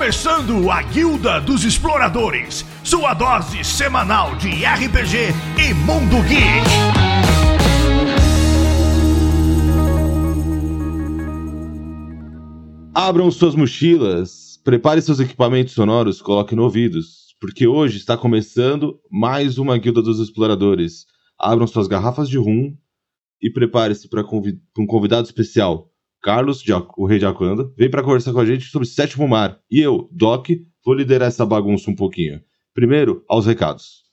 começando a Guilda dos Exploradores, sua dose semanal de RPG e Mundo Geek. Abram suas mochilas, prepare seus equipamentos sonoros, coloque no ouvidos, porque hoje está começando mais uma Guilda dos Exploradores. Abram suas garrafas de rum e prepare-se para um convidado especial. Carlos, o rei de Akanda, vem para conversar com a gente sobre Sétimo Mar. E eu, Doc, vou liderar essa bagunça um pouquinho. Primeiro, aos recados.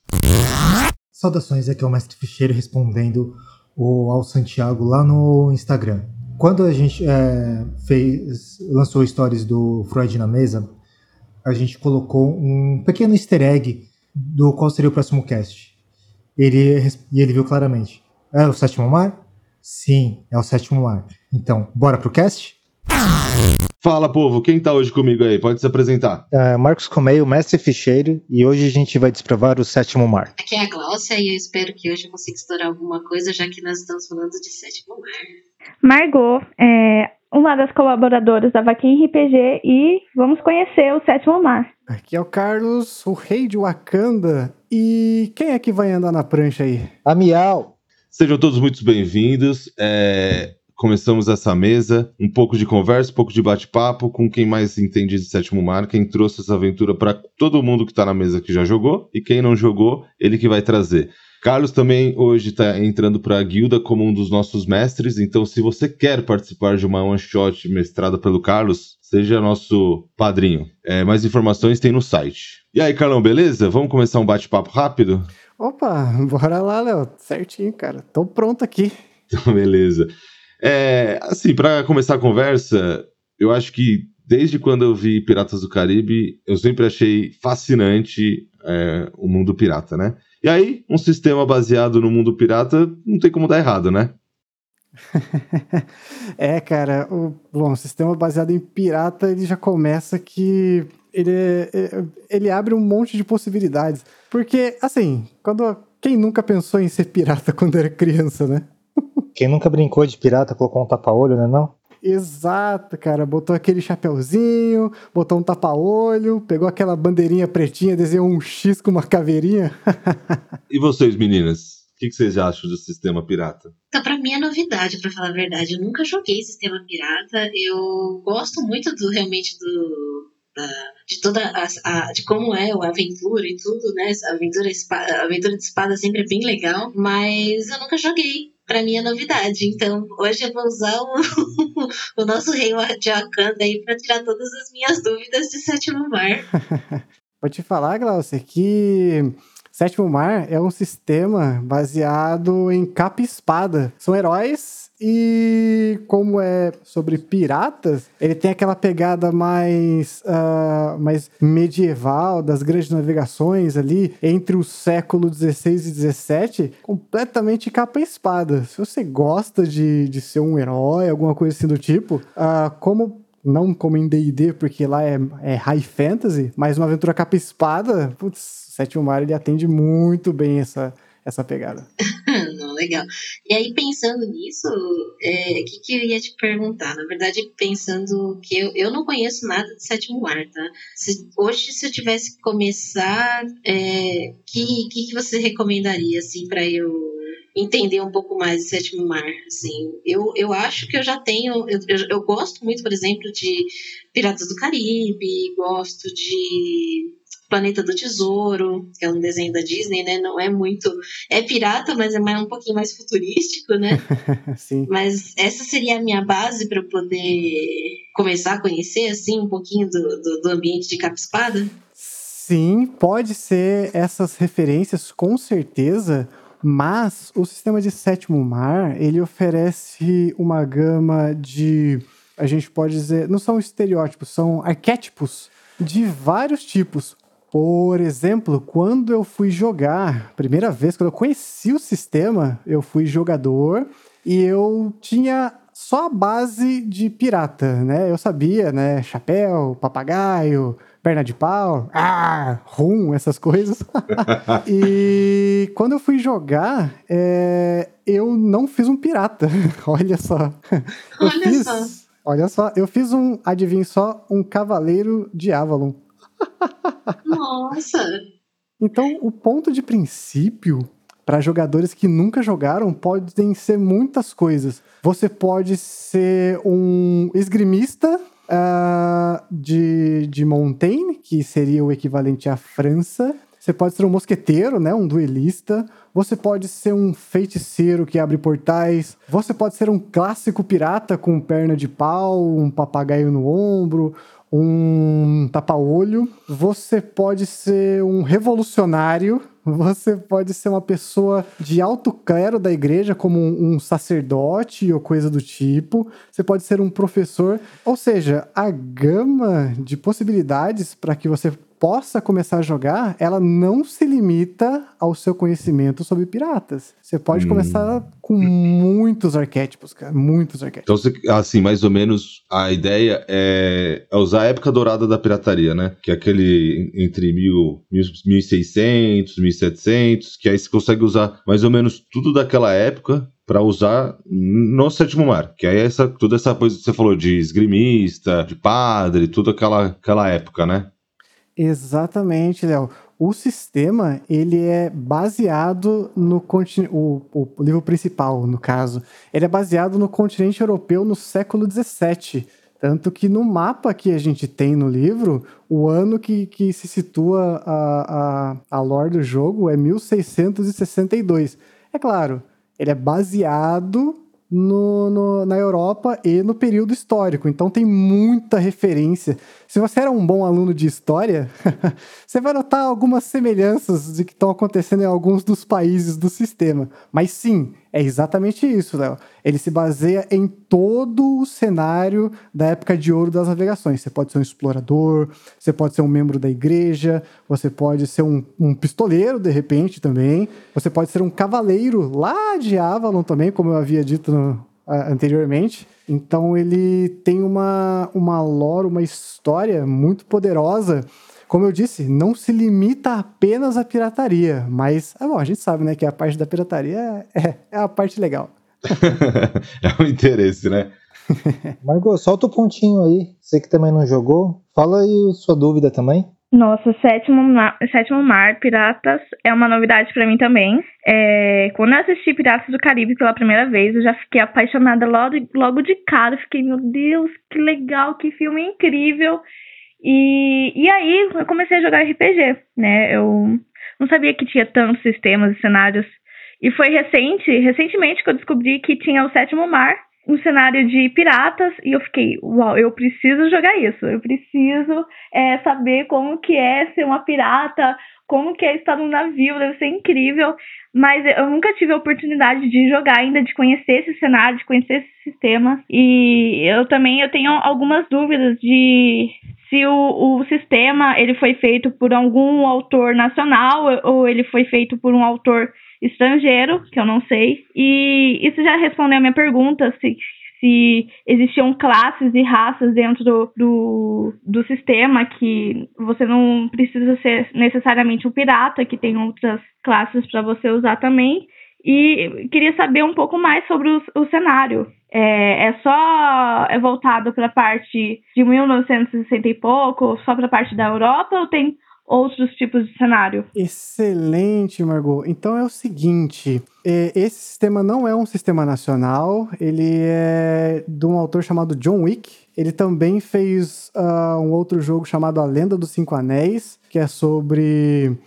Saudações, aqui é o Mestre Ficheiro respondendo o, ao Santiago lá no Instagram. Quando a gente é, fez, lançou stories do Freud na mesa, a gente colocou um pequeno easter egg do qual seria o próximo cast. Ele, e ele viu claramente. É o sétimo mar? Sim, é o sétimo mar. Então, bora pro cast? Fala, povo, quem tá hoje comigo aí? Pode se apresentar. É, Marcos Comeio, mestre ficheiro, e hoje a gente vai desprovar o sétimo mar. Aqui é a Gláucia e eu espero que hoje eu consiga estourar alguma coisa, já que nós estamos falando de sétimo mar. Margot, é uma das colaboradoras da Vaquinha RPG e vamos conhecer o sétimo mar. Aqui é o Carlos, o rei de Wakanda. E quem é que vai andar na prancha aí? A Miau. Sejam todos muito bem-vindos. É, começamos essa mesa, um pouco de conversa, um pouco de bate-papo com quem mais entende de Sétimo Mar, quem trouxe essa aventura para todo mundo que está na mesa que já jogou e quem não jogou, ele que vai trazer. Carlos também hoje está entrando para a guilda como um dos nossos mestres, então se você quer participar de uma one shot mestrada pelo Carlos, seja nosso padrinho. É, mais informações tem no site. E aí, Carlão, beleza? Vamos começar um bate-papo rápido? Opa, bora lá, Léo. Certinho, cara. Tô pronto aqui. Então, beleza. É, assim, para começar a conversa, eu acho que desde quando eu vi Piratas do Caribe, eu sempre achei fascinante é, o mundo pirata, né? E aí, um sistema baseado no mundo pirata não tem como dar errado, né? é, cara, o, bom, sistema baseado em pirata, ele já começa que ele, é, é, ele abre um monte de possibilidades. Porque, assim, quando quem nunca pensou em ser pirata quando era criança, né? Quem nunca brincou de pirata colocou um tapa-olho, né não? Exato, cara. Botou aquele chapeuzinho, botou um tapa-olho, pegou aquela bandeirinha pretinha, desenhou um X com uma caveirinha. e vocês, meninas? O que, que, vocês acham do sistema pirata? Então, pra mim é novidade, para falar a verdade. Eu nunca joguei sistema pirata. Eu gosto muito do realmente do de toda a, a, de como é a aventura e tudo, né? A aventura, a aventura de espada sempre é bem legal, mas eu nunca joguei. Pra mim é novidade. Então, hoje eu vou usar o, o nosso rei de Wakanda aí pra tirar todas as minhas dúvidas de Sétimo Mar. Vou te falar, Glaucia, que Sétimo Mar é um sistema baseado em capa e espada. São heróis e como é sobre piratas, ele tem aquela pegada mais, uh, mais medieval das grandes navegações ali entre o século XVI e XVII, completamente capa e espada. Se você gosta de, de ser um herói, alguma coisa assim do tipo, uh, como não como em D&D, porque lá é, é, high fantasy, mas uma aventura capa espada, putz, Sétimo Mar ele atende muito bem essa, essa pegada. Não, legal. E aí, pensando nisso, o é, que, que eu ia te perguntar? Na verdade, pensando que eu, eu não conheço nada de Sétimo Mar, tá? Se, hoje, se eu tivesse que começar, é, que, que, que você recomendaria, assim, para eu entender um pouco mais de Sétimo Mar, assim. Eu, eu acho que eu já tenho... Eu, eu, eu gosto muito, por exemplo, de Piratas do Caribe, gosto de Planeta do Tesouro, que é um desenho da Disney, né? Não é muito. É pirata, mas é mais, um pouquinho mais futurístico, né? Sim. Mas essa seria a minha base para poder começar a conhecer, assim, um pouquinho do, do, do ambiente de capa-espada? Sim, pode ser essas referências, com certeza. Mas o sistema de sétimo mar, ele oferece uma gama de, a gente pode dizer, não são estereótipos, são arquétipos de vários tipos. Por exemplo, quando eu fui jogar, primeira vez, quando eu conheci o sistema, eu fui jogador e eu tinha só a base de pirata, né? Eu sabia, né? Chapéu, papagaio, perna de pau, ah, rum, essas coisas. e quando eu fui jogar, é, eu não fiz um pirata. Olha só. Olha fiz, só Olha só, eu fiz um, adivinha só, um Cavaleiro de Avalon. Nossa! Então, o ponto de princípio para jogadores que nunca jogaram podem ser muitas coisas. Você pode ser um esgrimista uh, de, de Montaigne, que seria o equivalente à França. Você pode ser um mosqueteiro, né, um duelista. Você pode ser um feiticeiro que abre portais. Você pode ser um clássico pirata com perna de pau, um papagaio no ombro, um tapa-olho. Você pode ser um revolucionário. Você pode ser uma pessoa de alto clero da igreja, como um sacerdote ou coisa do tipo. Você pode ser um professor. Ou seja, a gama de possibilidades para que você possa começar a jogar, ela não se limita ao seu conhecimento sobre piratas. Você pode hum. começar com muitos arquétipos, cara, muitos arquétipos. Então, assim, mais ou menos a ideia é, é usar a época dourada da pirataria, né? Que é aquele entre mil, 1600, 1700, que aí você consegue usar mais ou menos tudo daquela época para usar no sétimo mar. Que aí essa, toda essa coisa que você falou de esgrimista, de padre, toda aquela, aquela época, né? Exatamente, Léo. O sistema ele é baseado no continente, o, o, livro principal, no caso, ele é baseado no continente europeu no século XVII. Tanto que no mapa que a gente tem no livro, o ano que, que se situa a, a, a lore do jogo é 1662. É claro, ele é baseado no, no, na Europa e no período histórico. Então tem muita referência. Se você era um bom aluno de história, você vai notar algumas semelhanças de que estão acontecendo em alguns dos países do sistema. Mas sim, é exatamente isso, Léo. Ele se baseia em todo o cenário da época de ouro das navegações. Você pode ser um explorador, você pode ser um membro da igreja, você pode ser um, um pistoleiro, de repente, também. Você pode ser um cavaleiro lá de Avalon também, como eu havia dito no, anteriormente. Então ele tem uma, uma lore, uma história muito poderosa. Como eu disse, não se limita apenas à pirataria, mas é bom, a gente sabe né, que a parte da pirataria é, é a parte legal. é o interesse, né? Margot, solta o pontinho aí. Você que também não jogou, fala aí sua dúvida também. Nossa, Sétimo Mar, Sétimo Mar Piratas é uma novidade para mim também. É, quando eu assisti Piratas do Caribe pela primeira vez, eu já fiquei apaixonada logo, logo de cara. Fiquei, meu Deus, que legal, que filme incrível. E, e aí eu comecei a jogar RPG, né? Eu não sabia que tinha tantos sistemas e cenários. E foi recente, recentemente que eu descobri que tinha o Sétimo Mar um cenário de piratas e eu fiquei, uau, eu preciso jogar isso, eu preciso é, saber como que é ser uma pirata, como que é estar num navio, deve ser incrível, mas eu nunca tive a oportunidade de jogar ainda, de conhecer esse cenário, de conhecer esse sistema, e eu também eu tenho algumas dúvidas de se o, o sistema ele foi feito por algum autor nacional ou ele foi feito por um autor estrangeiro, que eu não sei. E isso já respondeu a minha pergunta, se, se existiam classes e raças dentro do, do, do, sistema, que você não precisa ser necessariamente um pirata, que tem outras classes para você usar também. E queria saber um pouco mais sobre o, o cenário. É, é, só é voltado para a parte de 1960 e pouco, só para a parte da Europa, ou tem outros tipos de cenário. Excelente, Margot. Então é o seguinte: é, esse sistema não é um sistema nacional, ele é de um autor chamado John Wick. Ele também fez uh, um outro jogo chamado A Lenda dos Cinco Anéis, que é sobre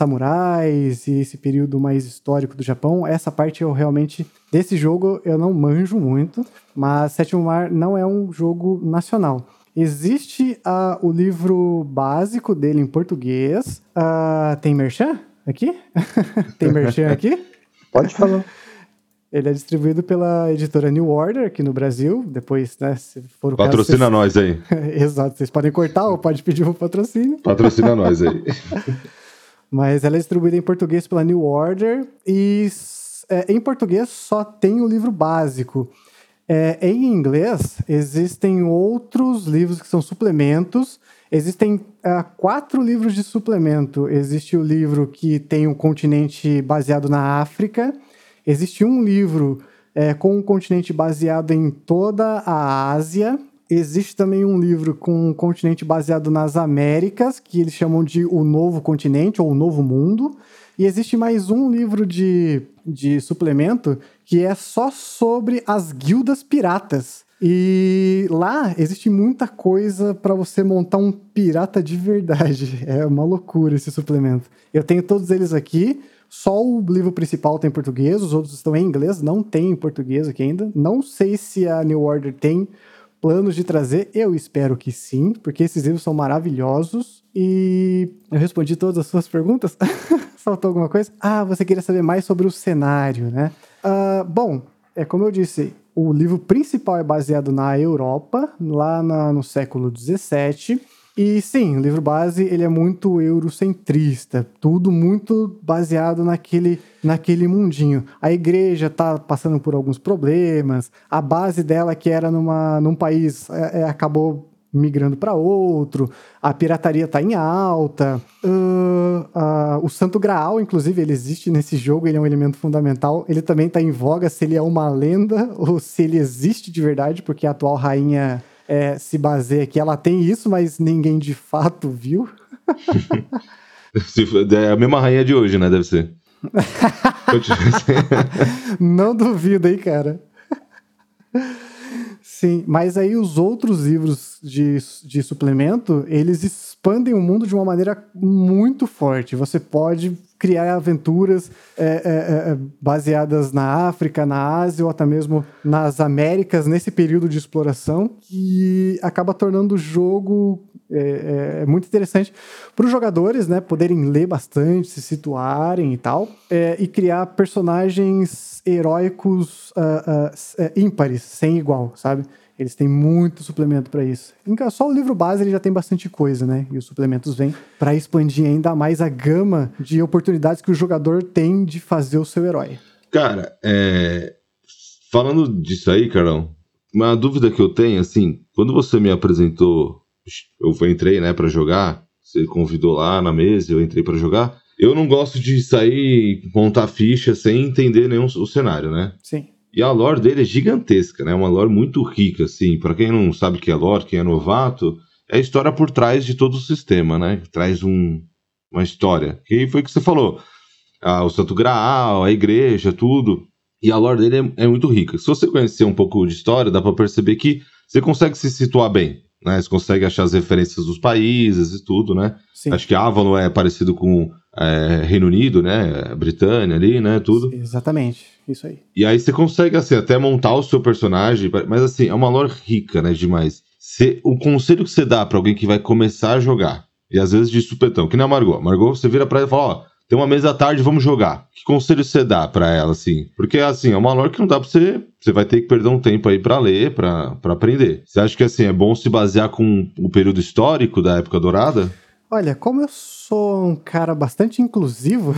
samurais e esse período mais histórico do Japão. Essa parte eu realmente desse jogo eu não manjo muito, mas Sétimo Mar não é um jogo nacional. Existe uh, o livro básico dele em português. Uh, tem merchan aqui? tem merchan aqui? Pode falar. Ele é distribuído pela editora New Order aqui no Brasil. Depois, né, se for o Patrocina caso, nós aí. Exato, vocês podem cortar ou pode pedir um patrocínio. Patrocina nós aí. Mas ela é distribuída em português pela New Order e é, em português só tem o livro básico. É, em inglês, existem outros livros que são suplementos. Existem uh, quatro livros de suplemento. Existe o livro que tem um continente baseado na África. Existe um livro é, com um continente baseado em toda a Ásia. Existe também um livro com um continente baseado nas Américas, que eles chamam de O Novo Continente ou O Novo Mundo. E existe mais um livro de, de suplemento que é só sobre as guildas piratas. E lá existe muita coisa para você montar um pirata de verdade. É uma loucura esse suplemento. Eu tenho todos eles aqui. Só o livro principal tem em português, os outros estão em inglês, não tem em português aqui ainda. Não sei se a New Order tem planos de trazer, eu espero que sim, porque esses livros são maravilhosos. E eu respondi todas as suas perguntas. Faltou alguma coisa? Ah, você queria saber mais sobre o cenário, né? Uh, bom, é como eu disse, o livro principal é baseado na Europa, lá na, no século XVII. E sim, o livro base ele é muito eurocentrista, tudo muito baseado naquele, naquele mundinho. A igreja está passando por alguns problemas, a base dela que era numa, num país é, é, acabou migrando para outro, a pirataria está em alta, uh, uh, o Santo Graal, inclusive, ele existe nesse jogo, ele é um elemento fundamental, ele também está em voga se ele é uma lenda ou se ele existe de verdade, porque a atual rainha é, se baseia que ela tem isso, mas ninguém de fato viu. é a mesma rainha de hoje, né? Deve ser. Não duvido, hein, cara. Sim, mas aí os outros livros de, de suplemento, eles expandem o mundo de uma maneira muito forte. Você pode criar aventuras é, é, baseadas na África, na Ásia ou até mesmo nas Américas, nesse período de exploração, que acaba tornando o jogo é, muito interessante para os jogadores, né, poderem ler bastante, se situarem e tal, e criar personagens heróicos uh, uh, ímpares, sem igual, sabe? Eles têm muito suplemento para isso. Só o livro base ele já tem bastante coisa, né? E os suplementos vêm para expandir ainda mais a gama de oportunidades que o jogador tem de fazer o seu herói. Cara, é... falando disso aí, Carol, uma dúvida que eu tenho, assim, quando você me apresentou, eu entrei, né, para jogar, você convidou lá na mesa, eu entrei para jogar. Eu não gosto de sair montar ficha sem entender nenhum o cenário, né? Sim. E a lore dele é gigantesca, né? Uma lore muito rica, assim. Para quem não sabe o que é lore, quem é novato, é a história por trás de todo o sistema, né? Traz um, uma história. Que foi o que você falou. Ah, o Santo Graal, a igreja, tudo. E a lore dele é, é muito rica. Se você conhecer um pouco de história, dá para perceber que você consegue se situar bem. Né? Você consegue achar as referências dos países e tudo, né? Sim. Acho que Avalon é parecido com é, Reino Unido, né? Britânia ali, né? Tudo. Exatamente, isso aí. E aí você consegue, assim, até montar o seu personagem, mas assim, é uma lore rica, né? Demais. Cê, o conselho que você dá para alguém que vai começar a jogar, e às vezes de supetão, que nem a Margot. Margot, você vira pra ela e fala, ó, tem uma mesa à tarde, vamos jogar. Que conselho você dá para ela, assim? Porque, assim, é uma lore que não dá pra você... Você vai ter que perder um tempo aí para ler, para aprender. Você acha que, assim, é bom se basear com o período histórico da época dourada? Olha, como eu sou um cara bastante inclusivo,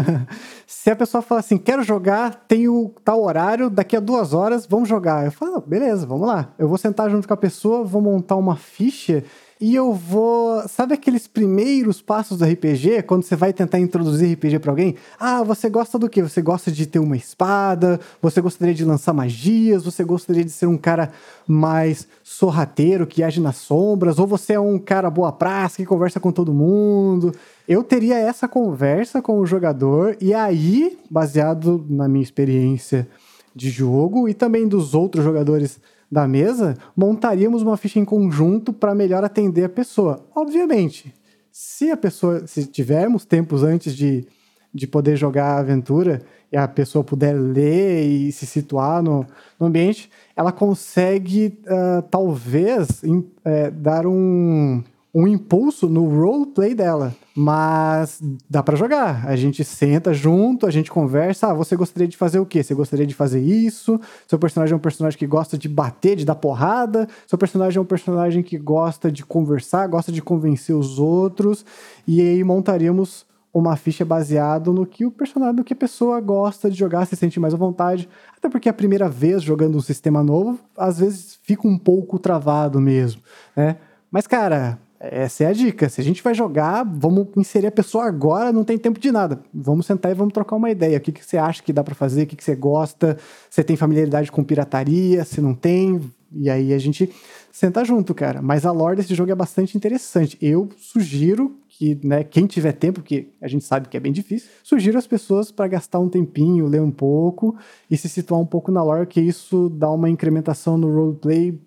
se a pessoa fala assim, quero jogar, tenho tal horário, daqui a duas horas, vamos jogar. Eu falo, beleza, vamos lá. Eu vou sentar junto com a pessoa, vou montar uma ficha e eu vou. Sabe aqueles primeiros passos do RPG? Quando você vai tentar introduzir RPG para alguém? Ah, você gosta do quê? Você gosta de ter uma espada? Você gostaria de lançar magias? Você gostaria de ser um cara mais sorrateiro, que age nas sombras? Ou você é um cara boa praça, que conversa com todo mundo? Eu teria essa conversa com o jogador, e aí, baseado na minha experiência de jogo e também dos outros jogadores da mesa, montaríamos uma ficha em conjunto para melhor atender a pessoa. Obviamente, se a pessoa, se tivermos tempos antes de, de poder jogar a aventura e a pessoa puder ler e se situar no, no ambiente, ela consegue uh, talvez in, é, dar um, um impulso no roleplay dela. Mas dá para jogar. A gente senta junto, a gente conversa. Ah, você gostaria de fazer o quê? Você gostaria de fazer isso? Seu personagem é um personagem que gosta de bater, de dar porrada. Seu personagem é um personagem que gosta de conversar, gosta de convencer os outros. E aí montaríamos uma ficha baseado no que o personagem, no que a pessoa gosta de jogar, se sente mais à vontade. Até porque a primeira vez jogando um sistema novo, às vezes fica um pouco travado mesmo, né? Mas, cara, essa é a dica. Se a gente vai jogar, vamos inserir a pessoa agora, não tem tempo de nada. Vamos sentar e vamos trocar uma ideia. O que, que você acha que dá para fazer? O que, que você gosta? Você tem familiaridade com pirataria? Se não tem, E aí a gente senta junto, cara. Mas a lore desse jogo é bastante interessante. Eu sugiro que, né, quem tiver tempo, porque a gente sabe que é bem difícil, sugiro as pessoas para gastar um tempinho, ler um pouco e se situar um pouco na lore, que isso dá uma incrementação no roleplay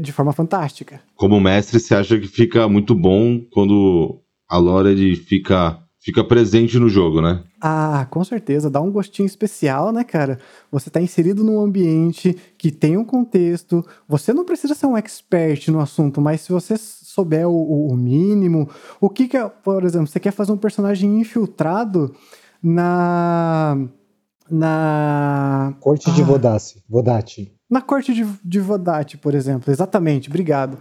de forma fantástica. Como mestre, você acha que fica muito bom quando a lore ele fica fica presente no jogo, né? Ah, com certeza, dá um gostinho especial, né, cara? Você tá inserido num ambiente que tem um contexto, você não precisa ser um expert no assunto, mas se você souber o, o mínimo, o que que é, por exemplo, você quer fazer um personagem infiltrado na na corte de ah, Vodaci, Vodati. Na corte de, de por exemplo, exatamente, obrigado.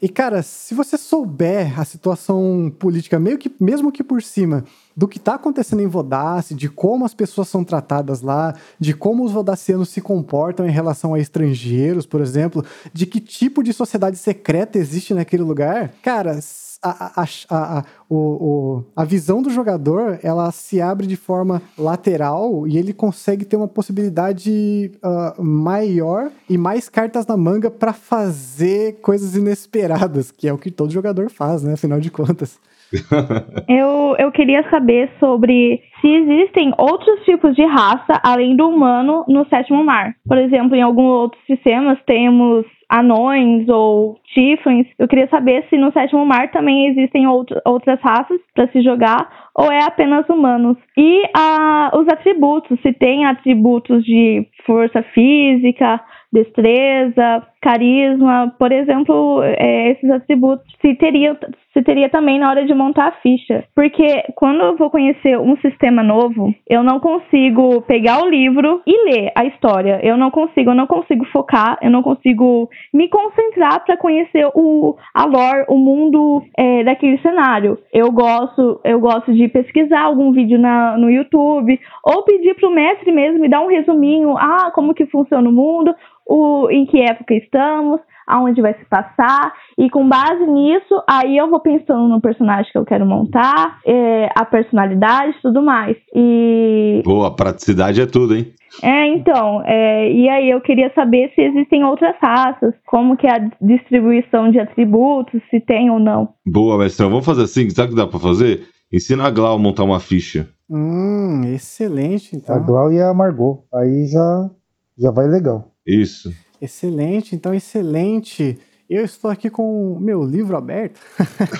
E, cara, se você souber a situação política, meio que, mesmo que por cima, do que está acontecendo em Vodace, de como as pessoas são tratadas lá, de como os vodacianos se comportam em relação a estrangeiros, por exemplo, de que tipo de sociedade secreta existe naquele lugar, cara, a, a, a, o, a visão do jogador ela se abre de forma lateral e ele consegue ter uma possibilidade uh, maior e mais cartas na manga para fazer coisas inesperadas, que é o que todo jogador faz, né? Afinal de contas. eu, eu queria saber sobre se existem outros tipos de raça além do humano no sétimo mar. Por exemplo, em alguns outros sistemas temos anões ou tieflings. Eu queria saber se no sétimo mar também existem outro, outras raças para se jogar ou é apenas humanos. E ah, os atributos, se tem atributos de força física, destreza, carisma, por exemplo, é, esses atributos se teria, se teria também na hora de montar a ficha. Porque quando eu vou conhecer um sistema novo, eu não consigo pegar o livro e ler a história. Eu não consigo, eu não consigo focar, eu não consigo me concentrar para conhecer o, a lore, o mundo é, daquele cenário. Eu gosto, eu gosto de pesquisar algum vídeo na, no YouTube ou pedir para o mestre mesmo me dar um resuminho, ah, como que funciona o mundo, o, em que época estamos, aonde vai se passar, e com base nisso, aí eu vou pensando no personagem que eu quero montar, é, a personalidade e tudo mais. E. Boa, praticidade é tudo, hein? É, então, é, e aí eu queria saber se existem outras raças, como que é a distribuição de atributos, se tem ou não. Boa, mestrão, vamos fazer assim, sabe o que dá pra fazer? Ensina a Glau a montar uma ficha. Hum, excelente, então. A Glau e a Margot, aí já, já vai legal. Isso. Excelente, então excelente. Eu estou aqui com o meu livro aberto.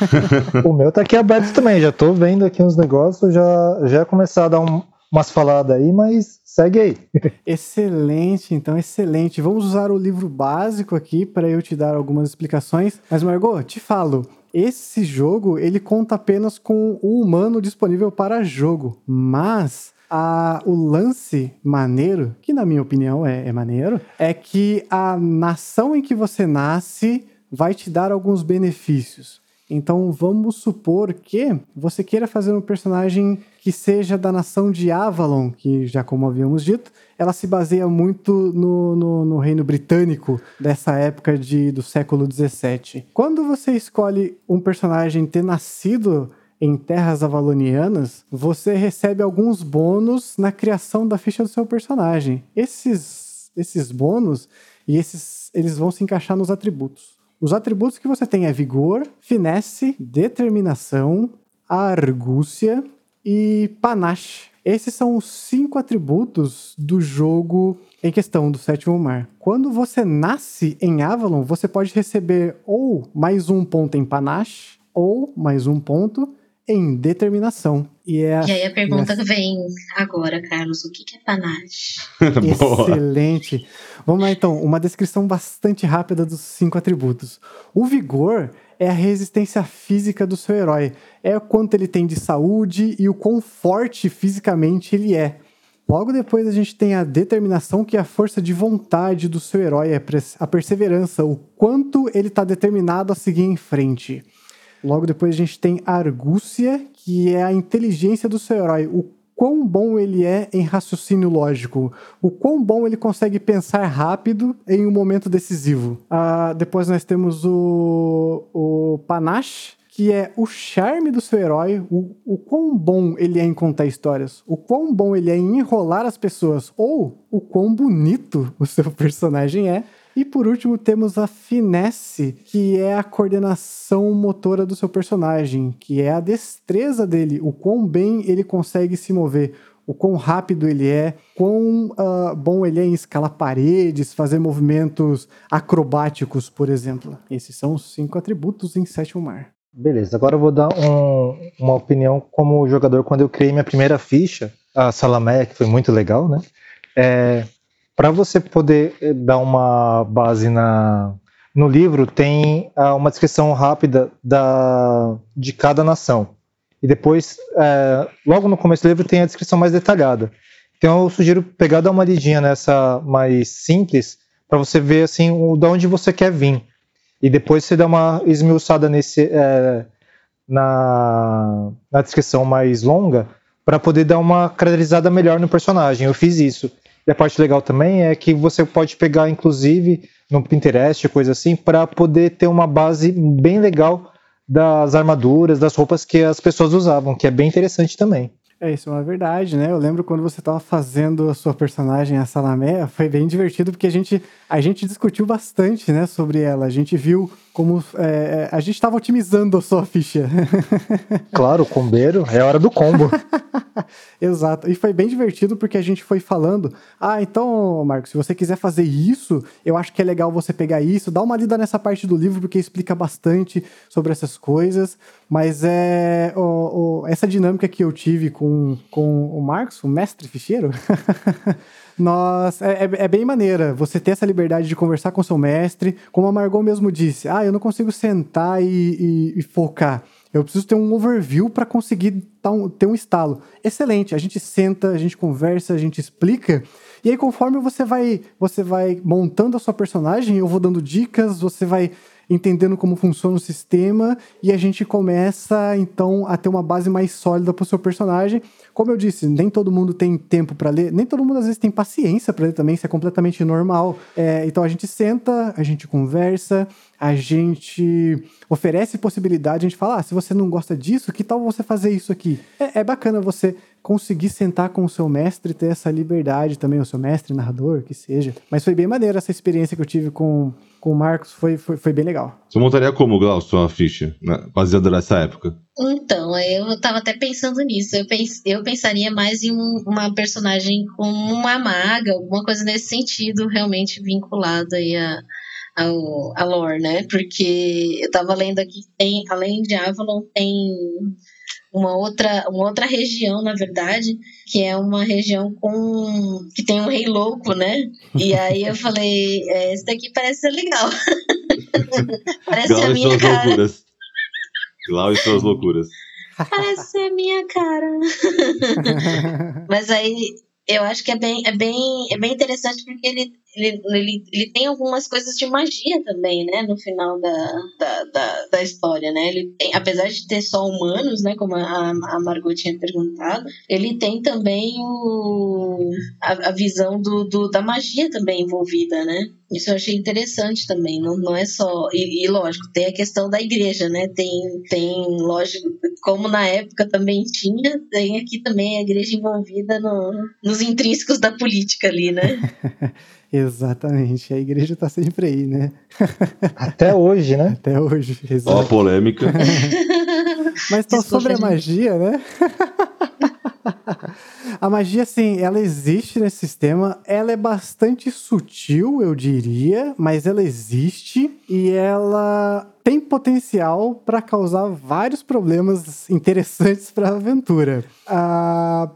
o meu tá aqui aberto também, já estou vendo aqui uns negócios, já já começar a dar um, umas faladas aí, mas segue aí. excelente, então excelente. Vamos usar o livro básico aqui para eu te dar algumas explicações. Mas Margot, te falo, esse jogo ele conta apenas com o humano disponível para jogo, mas a, o lance maneiro, que na minha opinião é, é maneiro, é que a nação em que você nasce vai te dar alguns benefícios. Então vamos supor que você queira fazer um personagem que seja da nação de Avalon, que já como havíamos dito, ela se baseia muito no, no, no reino britânico dessa época de, do século XVII. Quando você escolhe um personagem ter nascido em terras avalonianas, você recebe alguns bônus na criação da ficha do seu personagem. Esses, esses bônus e esses eles vão se encaixar nos atributos. Os atributos que você tem é vigor, finesse, determinação, argúcia e panache. Esses são os cinco atributos do jogo em questão do sétimo mar. Quando você nasce em Avalon, você pode receber ou mais um ponto em panache ou mais um ponto em determinação. E, é a, e aí a pergunta essa... vem agora, Carlos, o que, é panache? Excelente. Vamos lá então, uma descrição bastante rápida dos cinco atributos. O vigor é a resistência física do seu herói. É o quanto ele tem de saúde e o quão forte fisicamente ele é. Logo depois a gente tem a determinação, que é a força de vontade do seu herói, é a perseverança, o quanto ele está determinado a seguir em frente. Logo depois a gente tem Argúcia, que é a inteligência do seu herói, o quão bom ele é em raciocínio lógico, o quão bom ele consegue pensar rápido em um momento decisivo. Uh, depois nós temos o, o Panache, que é o charme do seu herói, o, o quão bom ele é em contar histórias, o quão bom ele é em enrolar as pessoas, ou o quão bonito o seu personagem é. E por último, temos a finesse, que é a coordenação motora do seu personagem, que é a destreza dele, o quão bem ele consegue se mover, o quão rápido ele é, quão uh, bom ele é em escalar paredes, fazer movimentos acrobáticos, por exemplo. Esses são os cinco atributos em Sétimo Mar. Beleza, agora eu vou dar um, uma opinião como jogador quando eu criei minha primeira ficha, a Salameia, que foi muito legal, né? É, para você poder eh, dar uma base na, no livro, tem uh, uma descrição rápida da, de cada nação. E depois, uh, logo no começo do livro, tem a descrição mais detalhada. Então eu sugiro pegar dar uma lidinha nessa mais simples, para você ver assim o, de onde você quer vir. E depois você dá uma esmiuçada nesse, uh, na, na descrição mais longa, para poder dar uma caracterizada melhor no personagem. Eu fiz isso. E a parte legal também é que você pode pegar, inclusive, no Pinterest, coisa assim, para poder ter uma base bem legal das armaduras, das roupas que as pessoas usavam, que é bem interessante também. É, isso é uma verdade, né? Eu lembro quando você estava fazendo a sua personagem, a Salamé, foi bem divertido porque a gente, a gente discutiu bastante, né, sobre ela. A gente viu como é, a gente estava otimizando a sua ficha. Claro, combeiro, é hora do combo. Exato. E foi bem divertido porque a gente foi falando: ah, então, Marcos, se você quiser fazer isso, eu acho que é legal você pegar isso, dá uma lida nessa parte do livro porque explica bastante sobre essas coisas. Mas é o, o, essa dinâmica que eu tive com, com o Marcos, o mestre ficheiro. nós é, é, é, bem maneira você ter essa liberdade de conversar com seu mestre. Como a Margot mesmo disse, ah, eu não consigo sentar e, e, e focar. Eu preciso ter um overview para conseguir um, ter um estalo. Excelente, a gente senta, a gente conversa, a gente explica. E aí, conforme você vai, você vai montando a sua personagem, eu vou dando dicas, você vai entendendo como funciona o sistema e a gente começa então a ter uma base mais sólida para o seu personagem. Como eu disse, nem todo mundo tem tempo para ler, nem todo mundo às vezes tem paciência para ler também, isso é completamente normal. É, então a gente senta, a gente conversa, a gente oferece possibilidade, a gente fala, ah, se você não gosta disso, que tal você fazer isso aqui? É, é bacana você conseguir sentar com o seu mestre, ter essa liberdade também, o seu mestre, narrador, que seja. Mas foi bem maneiro essa experiência que eu tive com, com o Marcos, foi, foi, foi bem legal. Você montaria como, Glaucio, sua ficha, né, baseada nessa época? Então, eu tava até pensando nisso. Eu, pens, eu pensaria mais em um, uma personagem como uma maga, alguma coisa nesse sentido, realmente vinculada aí a, ao, a lore, né? Porque eu tava lendo aqui, tem, além de Avalon, tem uma outra, uma outra região, na verdade, que é uma região com que tem um rei louco, né? E aí eu falei, é, esse daqui parece ser legal. parece Glau a minha cara. Loucuras. Glau e suas loucuras. Parece ser a minha cara. Mas aí eu acho que é bem, é bem, é bem interessante porque ele, ele, ele, ele tem algumas coisas de magia também, né? No final da, da, da, da história, né? Ele tem, apesar de ter só humanos, né? Como a, a Margot tinha perguntado, ele tem também o, a, a visão do, do, da magia também envolvida, né? Isso eu achei interessante também, não, não é só. E, e, lógico, tem a questão da igreja, né? Tem, tem, lógico, como na época também tinha, tem aqui também a igreja envolvida no, nos intrínsecos da política ali, né? Exatamente, a igreja tá sempre aí, né? Até hoje, né? Até hoje. Ó, a polêmica. Mas então, sobre a magia, né? a magia, sim, ela existe nesse sistema. Ela é bastante sutil, eu diria, mas ela existe e ela tem potencial para causar vários problemas interessantes para a aventura. Ah,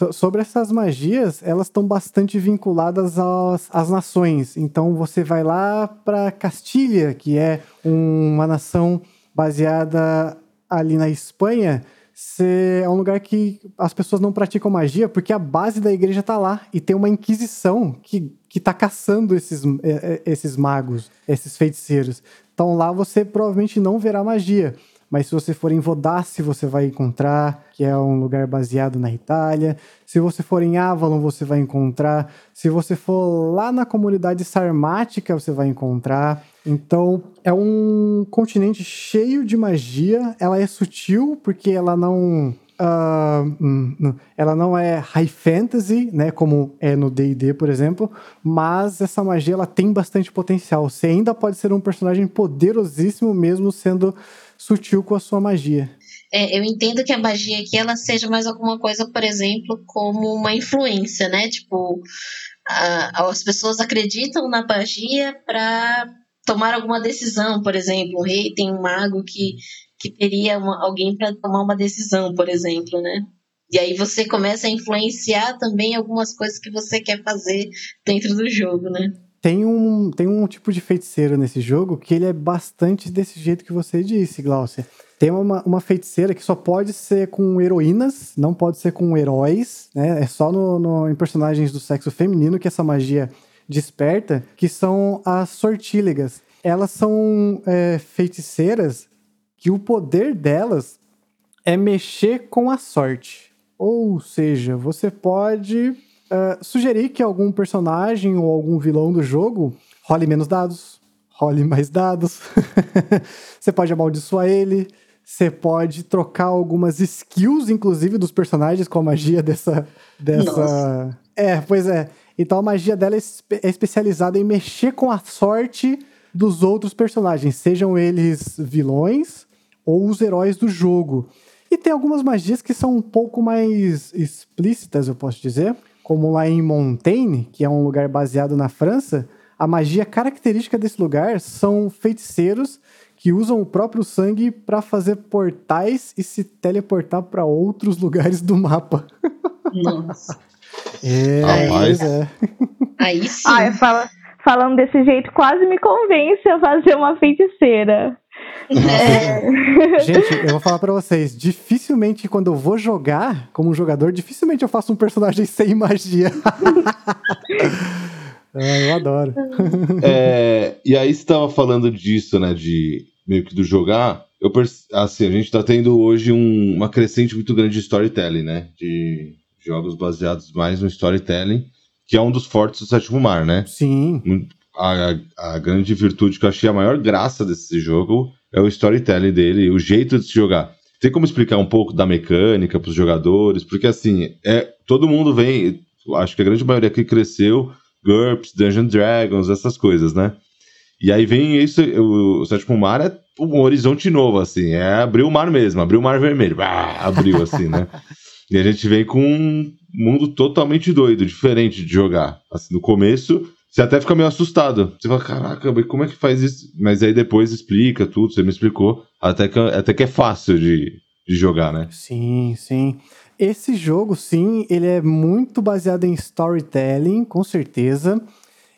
ah, sobre essas magias, elas estão bastante vinculadas às, às nações. Então você vai lá para Castilha, que é uma nação baseada ali na Espanha é um lugar que as pessoas não praticam magia porque a base da igreja está lá e tem uma inquisição que, que tá caçando esses, esses magos, esses feiticeiros. Então lá você provavelmente não verá magia. Mas se você for em Vodasse, você vai encontrar, que é um lugar baseado na Itália. Se você for em Avalon, você vai encontrar. Se você for lá na comunidade sarmática, você vai encontrar. Então, é um continente cheio de magia. Ela é sutil, porque ela não. uh, ela não é high fantasy, né, como é no D&D, por exemplo, mas essa magia ela tem bastante potencial. Você ainda pode ser um personagem poderosíssimo mesmo sendo sutil com a sua magia. É, eu entendo que a magia aqui ela seja mais alguma coisa, por exemplo, como uma influência, né? Tipo, a, as pessoas acreditam na magia para tomar alguma decisão, por exemplo, o rei tem um mago que, que teria uma, alguém para tomar uma decisão, por exemplo, né? E aí você começa a influenciar também algumas coisas que você quer fazer dentro do jogo, né? Tem um, tem um tipo de feiticeiro nesse jogo que ele é bastante desse jeito que você disse, Glaucia. Tem uma, uma feiticeira que só pode ser com heroínas, não pode ser com heróis, né? É só no, no, em personagens do sexo feminino que essa magia desperta, que são as sortílegas. Elas são é, feiticeiras que o poder delas é mexer com a sorte. Ou seja, você pode é, sugerir que algum personagem ou algum vilão do jogo role menos dados, role mais dados. você pode amaldiçoar ele. Você pode trocar algumas skills, inclusive, dos personagens com a magia dessa. dessa... Nossa. É, pois é. Então a magia dela é especializada em mexer com a sorte dos outros personagens, sejam eles vilões ou os heróis do jogo. E tem algumas magias que são um pouco mais explícitas, eu posso dizer, como lá em Montaigne, que é um lugar baseado na França, a magia característica desse lugar são feiticeiros que usam o próprio sangue para fazer portais e se teleportar para outros lugares do mapa. Nossa. É, Rapaz. é. Aí sim. Ah, fala, falando desse jeito, quase me convence a fazer uma feiticeira. É. Gente, eu vou falar para vocês, dificilmente quando eu vou jogar como jogador, dificilmente eu faço um personagem sem magia. é, eu adoro. É, e aí você tava falando disso, né, de meio que do jogar. Eu assim, a gente tá tendo hoje um, uma crescente muito grande de storytelling, né, de jogos baseados mais no storytelling, que é um dos fortes do sétimo mar, né? Sim. A, a, grande virtude que eu achei a maior graça desse jogo é o storytelling dele, o jeito de se jogar. Tem como explicar um pouco da mecânica para os jogadores? Porque assim, é, todo mundo vem, acho que a grande maioria aqui cresceu, GURPS, Dungeon Dragons, essas coisas, né? E aí vem isso, o, o sétimo mar é um horizonte novo, assim, é abrir o mar mesmo, abrir o mar vermelho, ah, abriu assim, né? E a gente vem com um mundo totalmente doido, diferente de jogar. Assim, no começo, você até fica meio assustado. Você fala, caraca, como é que faz isso? Mas aí depois explica tudo, você me explicou. Até que, até que é fácil de, de jogar, né? Sim, sim. Esse jogo, sim, ele é muito baseado em storytelling, com certeza.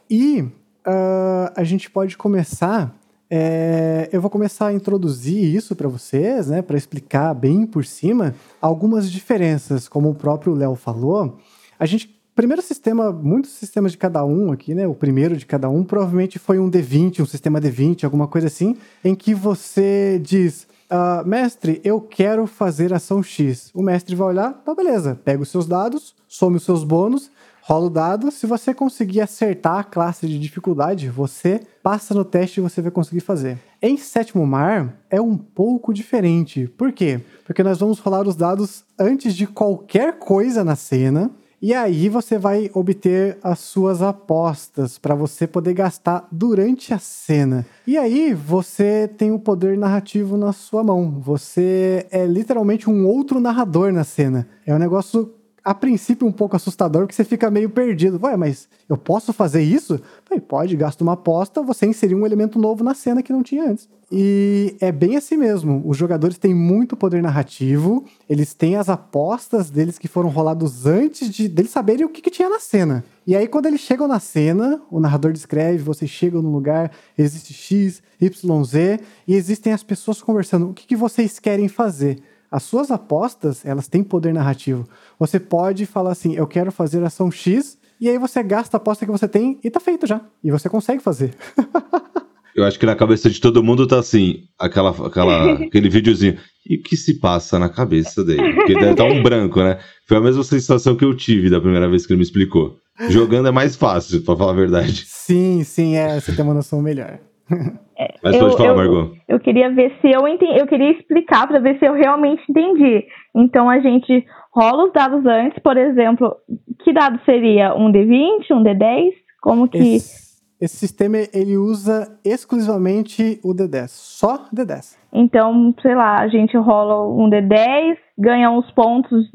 E uh, a gente pode começar é, eu vou começar a introduzir isso para vocês, né, para explicar bem por cima algumas diferenças, como o próprio Léo falou. A gente primeiro sistema, muitos sistemas de cada um aqui, né? O primeiro de cada um provavelmente foi um D20, um sistema D20, alguma coisa assim, em que você diz, uh, mestre, eu quero fazer ação X. O mestre vai olhar, tá beleza, pega os seus dados, some os seus bônus rola o dado. Se você conseguir acertar a classe de dificuldade, você passa no teste e você vai conseguir fazer. Em Sétimo Mar é um pouco diferente. Por quê? Porque nós vamos rolar os dados antes de qualquer coisa na cena. E aí você vai obter as suas apostas para você poder gastar durante a cena. E aí você tem o poder narrativo na sua mão. Você é literalmente um outro narrador na cena. É um negócio a princípio um pouco assustador, porque você fica meio perdido. Ué, mas eu posso fazer isso? Falei, pode, gasta uma aposta, você inserir um elemento novo na cena que não tinha antes. E é bem assim mesmo. Os jogadores têm muito poder narrativo, eles têm as apostas deles que foram rolados antes de deles saberem o que, que tinha na cena. E aí, quando eles chegam na cena, o narrador descreve, vocês chegam no lugar, existe X, Y, Z, e existem as pessoas conversando. O que, que vocês querem fazer? As suas apostas, elas têm poder narrativo. Você pode falar assim, eu quero fazer ação X, e aí você gasta a aposta que você tem e tá feito já. E você consegue fazer. eu acho que na cabeça de todo mundo tá assim, aquela, aquela, aquele videozinho. E o que se passa na cabeça dele? Porque deve estar tá um branco, né? Foi a mesma sensação que eu tive da primeira vez que ele me explicou. Jogando é mais fácil, para falar a verdade. Sim, sim, é, você tem uma noção melhor. Mas eu, pode falar, eu, Margot. eu queria ver se eu entendi, eu queria explicar para ver se eu realmente entendi. Então a gente rola os dados antes, por exemplo, que dado seria um D20, um D10? Como que Esse, esse sistema ele usa exclusivamente o D10, só D10. Então, sei lá, a gente rola um D10, ganha uns pontos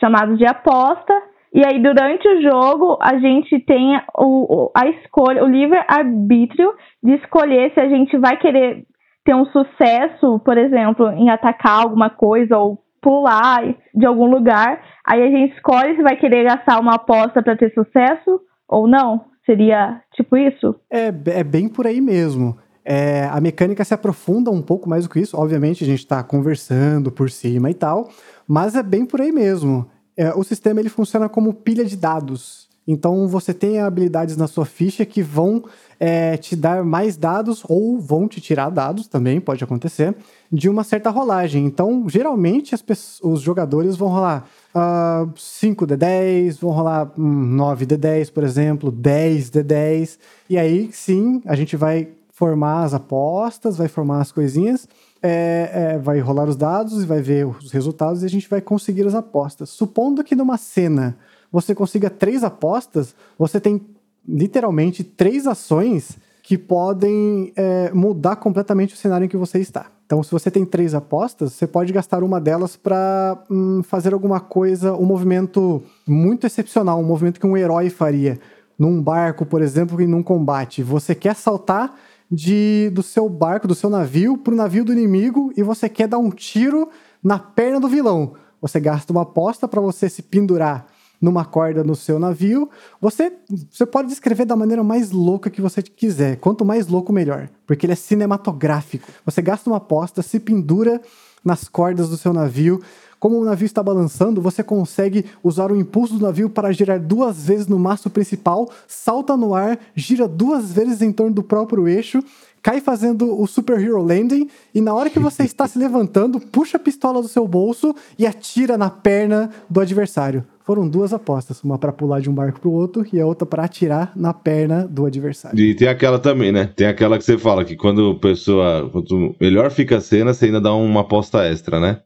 chamados de aposta, e aí durante o jogo a gente tem o, a escolha, o livre-arbítrio de escolher se a gente vai querer ter um sucesso, por exemplo, em atacar alguma coisa ou pular de algum lugar. Aí a gente escolhe se vai querer gastar uma aposta para ter sucesso ou não. Seria tipo isso? É, é bem por aí mesmo. É, a mecânica se aprofunda um pouco mais do que isso. Obviamente, a gente está conversando por cima e tal, mas é bem por aí mesmo. É, o sistema ele funciona como pilha de dados. Então, você tem habilidades na sua ficha que vão é, te dar mais dados ou vão te tirar dados também, pode acontecer, de uma certa rolagem. Então, geralmente, os jogadores vão rolar ah, 5D10, vão rolar hum, 9D10, por exemplo, 10D10. E aí, sim, a gente vai formar as apostas, vai formar as coisinhas, é, é, vai rolar os dados e vai ver os resultados e a gente vai conseguir as apostas. Supondo que numa cena você consiga três apostas, você tem literalmente três ações que podem é, mudar completamente o cenário em que você está. Então, se você tem três apostas, você pode gastar uma delas para fazer alguma coisa, um movimento muito excepcional, um movimento que um herói faria num barco, por exemplo, em num combate. Você quer saltar de, do seu barco, do seu navio, para o navio do inimigo e você quer dar um tiro na perna do vilão. Você gasta uma aposta para você se pendurar numa corda no seu navio. Você, você pode descrever da maneira mais louca que você quiser. Quanto mais louco, melhor. Porque ele é cinematográfico. Você gasta uma aposta, se pendura nas cordas do seu navio. Como o navio está balançando, você consegue usar o impulso do navio para girar duas vezes no mastro principal, salta no ar, gira duas vezes em torno do próprio eixo, cai fazendo o Super Hero Landing e na hora que você está se levantando, puxa a pistola do seu bolso e atira na perna do adversário. Foram duas apostas, uma para pular de um barco para o outro e a outra para atirar na perna do adversário. E tem aquela também, né? Tem aquela que você fala que quando a pessoa. Quanto melhor fica a cena, você ainda dá uma aposta extra, né?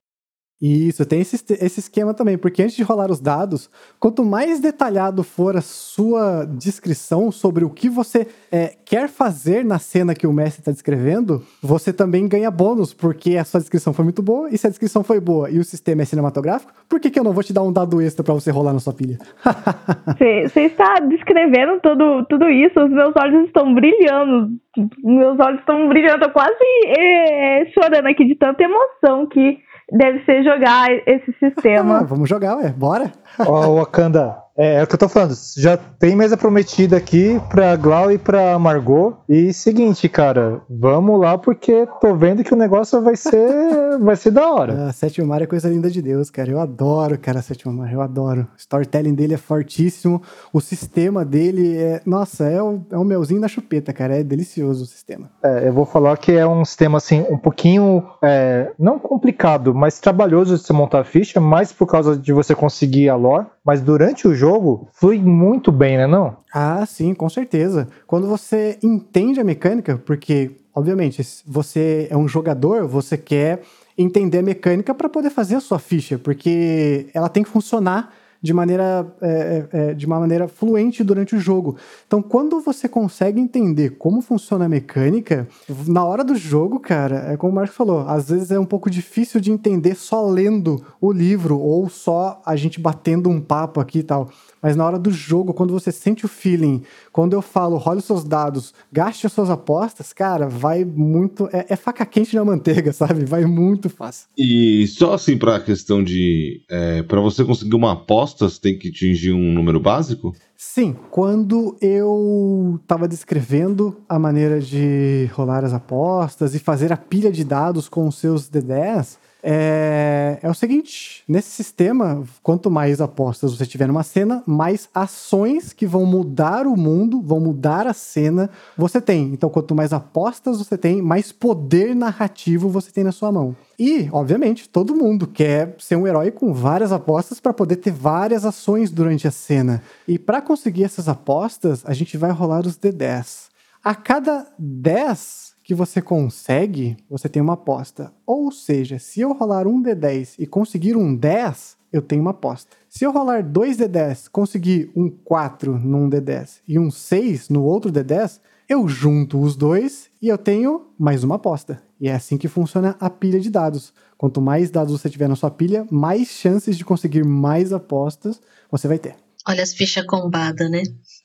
Isso, tem esse, esse esquema também, porque antes de rolar os dados, quanto mais detalhado for a sua descrição sobre o que você é, quer fazer na cena que o mestre está descrevendo, você também ganha bônus, porque a sua descrição foi muito boa, e se a descrição foi boa e o sistema é cinematográfico, por que, que eu não vou te dar um dado extra para você rolar na sua pilha? Você está descrevendo tudo, tudo isso, os meus olhos estão brilhando. Meus olhos estão brilhando, eu tô quase é, chorando aqui de tanta emoção que deve ser jogar esse Ah, sistema. vamos jogar, ué, bora? Ó, Wakanda, é, é o que eu tô falando. Já tem mesa prometida aqui pra Glau e pra Margot. E seguinte, cara, vamos lá porque tô vendo que o negócio vai ser, vai ser da hora. Ah, Sétimo Mar é coisa linda de Deus, cara. Eu adoro, cara, Sétimo Mar. Eu adoro. O storytelling dele é fortíssimo. O sistema dele é. Nossa, é o, é o melzinho da chupeta, cara. É delicioso o sistema. É, eu vou falar que é um sistema assim, um pouquinho. é, não complicado, mas trabalhoso de você montar a ficha, mais por causa de você conseguir a lore. Mas durante o jogo, flui muito bem, né? Não? Ah, sim, com certeza. Quando você entende a mecânica, porque, obviamente, você é um jogador, você quer entender a mecânica para poder fazer a sua ficha, porque ela tem que funcionar de maneira é, é, de uma maneira fluente durante o jogo. Então, quando você consegue entender como funciona a mecânica, na hora do jogo, cara, é como o Marcos falou, às vezes é um pouco difícil de entender só lendo o livro ou só a gente batendo um papo aqui e tal. Mas na hora do jogo, quando você sente o feeling, quando eu falo, role os seus dados, gaste as suas apostas, cara, vai muito. É, é faca quente na manteiga, sabe? Vai muito fácil. E só assim pra questão de. É, para você conseguir uma aposta, tem que atingir um número básico? Sim, quando eu estava descrevendo a maneira de rolar as apostas e fazer a pilha de dados com os seus D10, é, é o seguinte: nesse sistema, quanto mais apostas você tiver numa cena, mais ações que vão mudar o mundo, vão mudar a cena você tem. Então, quanto mais apostas você tem, mais poder narrativo você tem na sua mão. E, obviamente, todo mundo quer ser um herói com várias apostas para poder ter várias ações durante a cena. E para conseguir essas apostas, a gente vai rolar os D10. A cada 10 que você consegue, você tem uma aposta. Ou seja, se eu rolar um D10 e conseguir um 10, eu tenho uma aposta. Se eu rolar dois D10, conseguir um 4 num D10 e um 6 no outro D10, eu junto os dois e eu tenho mais uma aposta. E é assim que funciona a pilha de dados. Quanto mais dados você tiver na sua pilha, mais chances de conseguir mais apostas você vai ter. Olha as fichas combadas, né?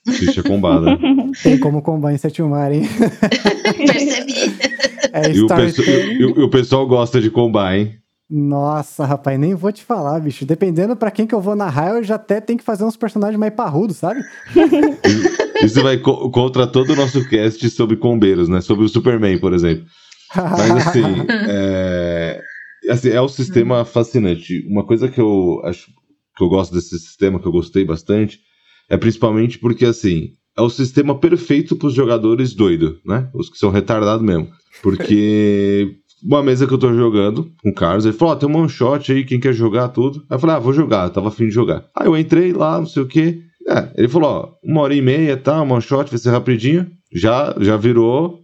Ficha combada. Tem como combar em Sétimo Mar, hein? É E o, pessoal, e o- e o pessoal gosta de combar, hein? Nossa, rapaz, nem vou te falar, bicho. Dependendo pra quem que eu vou narrar, eu já até tenho que fazer uns personagens mais parrudos, sabe? Isso vai co- contra todo o nosso cast sobre combeiros, né? Sobre o Superman, por exemplo. Mas assim, é, assim, é um sistema fascinante. Uma coisa que eu acho que eu gosto desse sistema, que eu gostei bastante, é principalmente porque assim, é o sistema perfeito para os jogadores doidos, né? Os que são retardados mesmo. Porque uma mesa que eu tô jogando com o Carlos, ele falou: Ó, tem um one shot aí, quem quer jogar tudo? Aí eu falei: Ah, vou jogar, eu tava afim de jogar. Aí eu entrei lá, não sei o quê. É, ele falou: Ó, uma hora e meia, tá? Um one shot, vai ser rapidinho. Já, já virou.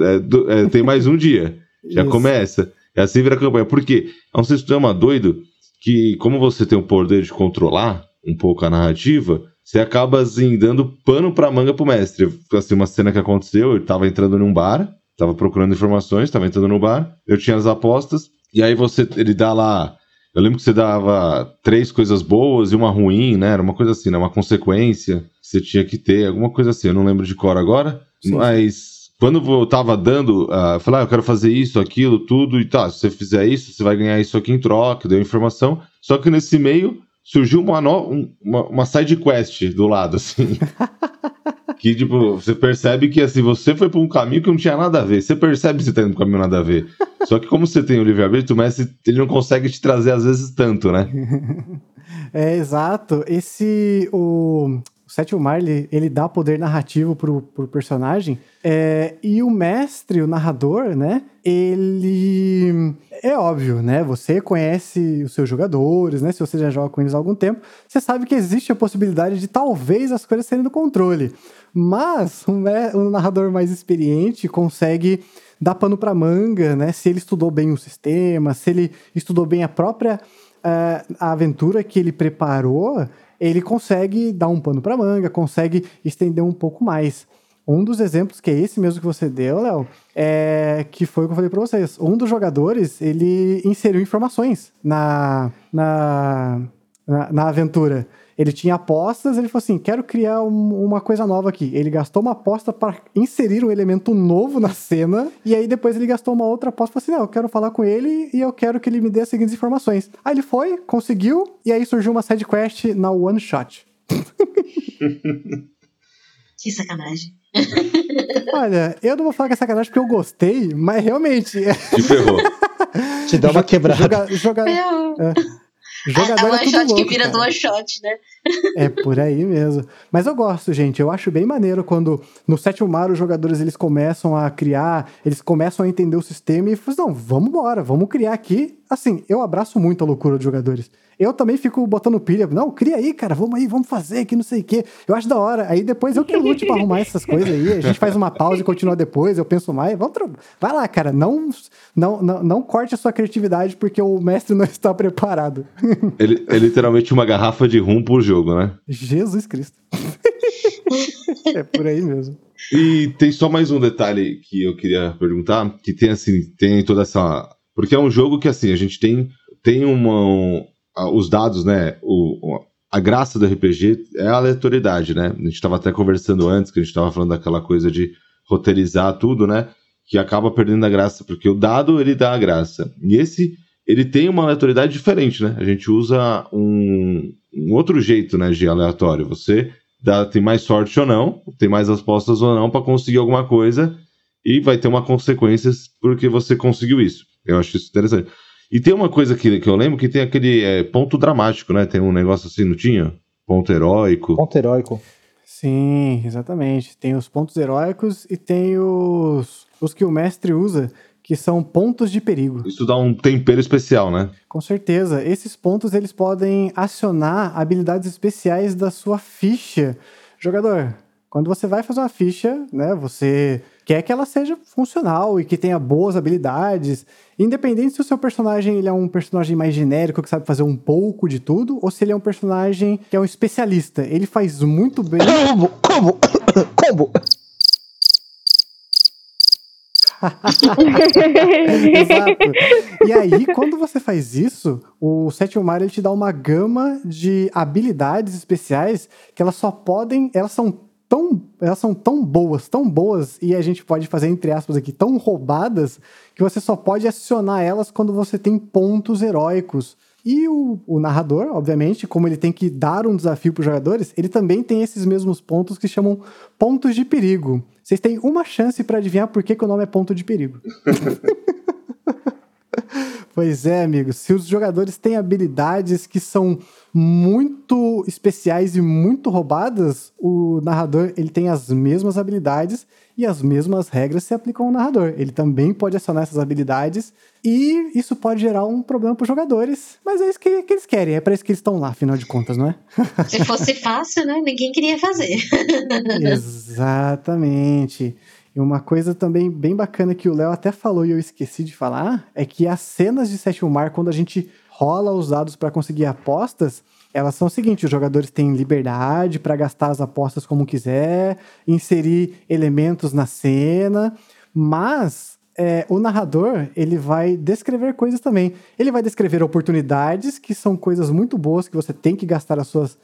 é, do- é, tem mais um dia. Já Isso. começa. É assim vira a campanha. Por quê? É um sistema doido que, como você tem o poder de controlar um pouco a narrativa, você acaba assim, dando pano pra manga pro mestre. Assim, uma cena que aconteceu, eu tava entrando num bar, tava procurando informações, tava entrando no bar, eu tinha as apostas, e aí você, ele dá lá. Eu lembro que você dava três coisas boas e uma ruim, né? Era uma coisa assim, né? Uma consequência que você tinha que ter, alguma coisa assim. Eu não lembro de cor agora, Sim. mas quando eu tava dando, ah, eu falei, ah, eu quero fazer isso, aquilo, tudo, e tá, se você fizer isso, você vai ganhar isso aqui em troca, deu informação. Só que nesse meio surgiu uma, no- um- uma, uma side quest do lado, assim. que, tipo, você percebe que, assim, você foi por um caminho que não tinha nada a ver. Você percebe que você tá indo por um caminho nada a ver. Só que como você tem o livre-arbítrio, o mestre, ele não consegue te trazer, às vezes, tanto, né? É, exato. Esse. O, o Sétimo Mar, ele, ele dá poder narrativo pro, pro personagem. É, e o mestre, o narrador, né? Ele. É óbvio, né? Você conhece os seus jogadores, né? Se você já joga com eles há algum tempo, você sabe que existe a possibilidade de talvez as coisas serem do controle. Mas um, um narrador mais experiente consegue dar pano pra manga, né? Se ele estudou bem o sistema, se ele estudou bem a própria eh, a aventura que ele preparou, ele consegue dar um pano pra manga, consegue estender um pouco mais. Um dos exemplos, que é esse mesmo que você deu, Léo, é que foi o que eu falei pra vocês. Um dos jogadores, ele inseriu informações na, na, na, na aventura. Ele tinha apostas, ele falou assim: quero criar um- uma coisa nova aqui. Ele gastou uma aposta para inserir um elemento novo na cena, e aí depois ele gastou uma outra aposta e falou assim: não, eu quero falar com ele e eu quero que ele me dê as seguintes informações. Aí ele foi, conseguiu, e aí surgiu uma side quest na One Shot. Que sacanagem. Olha, eu não vou falar que é sacanagem porque eu gostei, mas realmente. Te ferrou. Te dá uma quebrada. Joga, joga, É, jogador é é one tudo shot que vira cara. duas shot, né? É por aí mesmo. Mas eu gosto, gente. Eu acho bem maneiro quando no sétimo mar os jogadores eles começam a criar, eles começam a entender o sistema e falam, assim, não, vamos embora, vamos criar aqui. Assim, eu abraço muito a loucura dos jogadores. Eu também fico botando pilha. Não, cria aí, cara, vamos aí, vamos fazer, que não sei o quê. Eu acho da hora. Aí depois eu que lute pra arrumar essas coisas aí. A gente faz uma pausa e continua depois, eu penso mais. Vamos Vai lá, cara, não, não, não, não corte a sua criatividade porque o mestre não está preparado. Ele é literalmente uma garrafa de rum por jogo, né? Jesus Cristo. é por aí mesmo. E tem só mais um detalhe que eu queria perguntar, que tem assim, tem toda essa, porque é um jogo que assim, a gente tem tem uma um, os dados, né, o, o- a graça do RPG é a aleatoriedade, né? A gente estava até conversando antes, que a gente estava falando daquela coisa de roteirizar tudo, né? Que acaba perdendo a graça, porque o dado ele dá a graça. E esse ele tem uma aleatoriedade diferente, né? A gente usa um, um outro jeito, né, de aleatório. Você dá, tem mais sorte ou não, tem mais apostas ou não para conseguir alguma coisa e vai ter uma consequência porque você conseguiu isso. Eu acho isso interessante. E tem uma coisa que, que eu lembro que tem aquele é, ponto dramático, né? Tem um negócio assim, não tinha? Ponto heróico. Ponto heróico. Sim, exatamente. Tem os pontos heróicos e tem os, os que o mestre usa, que são pontos de perigo. Isso dá um tempero especial, né? Com certeza. Esses pontos eles podem acionar habilidades especiais da sua ficha. Jogador, quando você vai fazer uma ficha, né, você quer que ela seja funcional e que tenha boas habilidades. Independente se o seu personagem ele é um personagem mais genérico que sabe fazer um pouco de tudo, ou se ele é um personagem que é um especialista. Ele faz muito bem. Combo! Combo! Combo! Exato. E aí, quando você faz isso, o sétimo Mario ele te dá uma gama de habilidades especiais que elas só podem, elas são tão, elas são tão boas, tão boas e a gente pode fazer entre aspas aqui tão roubadas que você só pode acionar elas quando você tem pontos heróicos. E o, o narrador, obviamente, como ele tem que dar um desafio para os jogadores, ele também tem esses mesmos pontos que chamam pontos de perigo. Vocês têm uma chance para adivinhar por que, que o nome é ponto de perigo. Pois é, amigos. Se os jogadores têm habilidades que são muito especiais e muito roubadas, o narrador ele tem as mesmas habilidades e as mesmas regras se aplicam ao narrador. Ele também pode acionar essas habilidades e isso pode gerar um problema para os jogadores. Mas é isso que, que eles querem, é para isso que eles estão lá, afinal de contas, não é? Se fosse fácil, né? Ninguém queria fazer. Exatamente. E uma coisa também bem bacana que o Léo até falou e eu esqueci de falar é que as cenas de sétimo mar, quando a gente rola os dados para conseguir apostas, elas são o seguinte: os jogadores têm liberdade para gastar as apostas como quiser, inserir elementos na cena, mas é, o narrador ele vai descrever coisas também. Ele vai descrever oportunidades que são coisas muito boas que você tem que gastar as suas,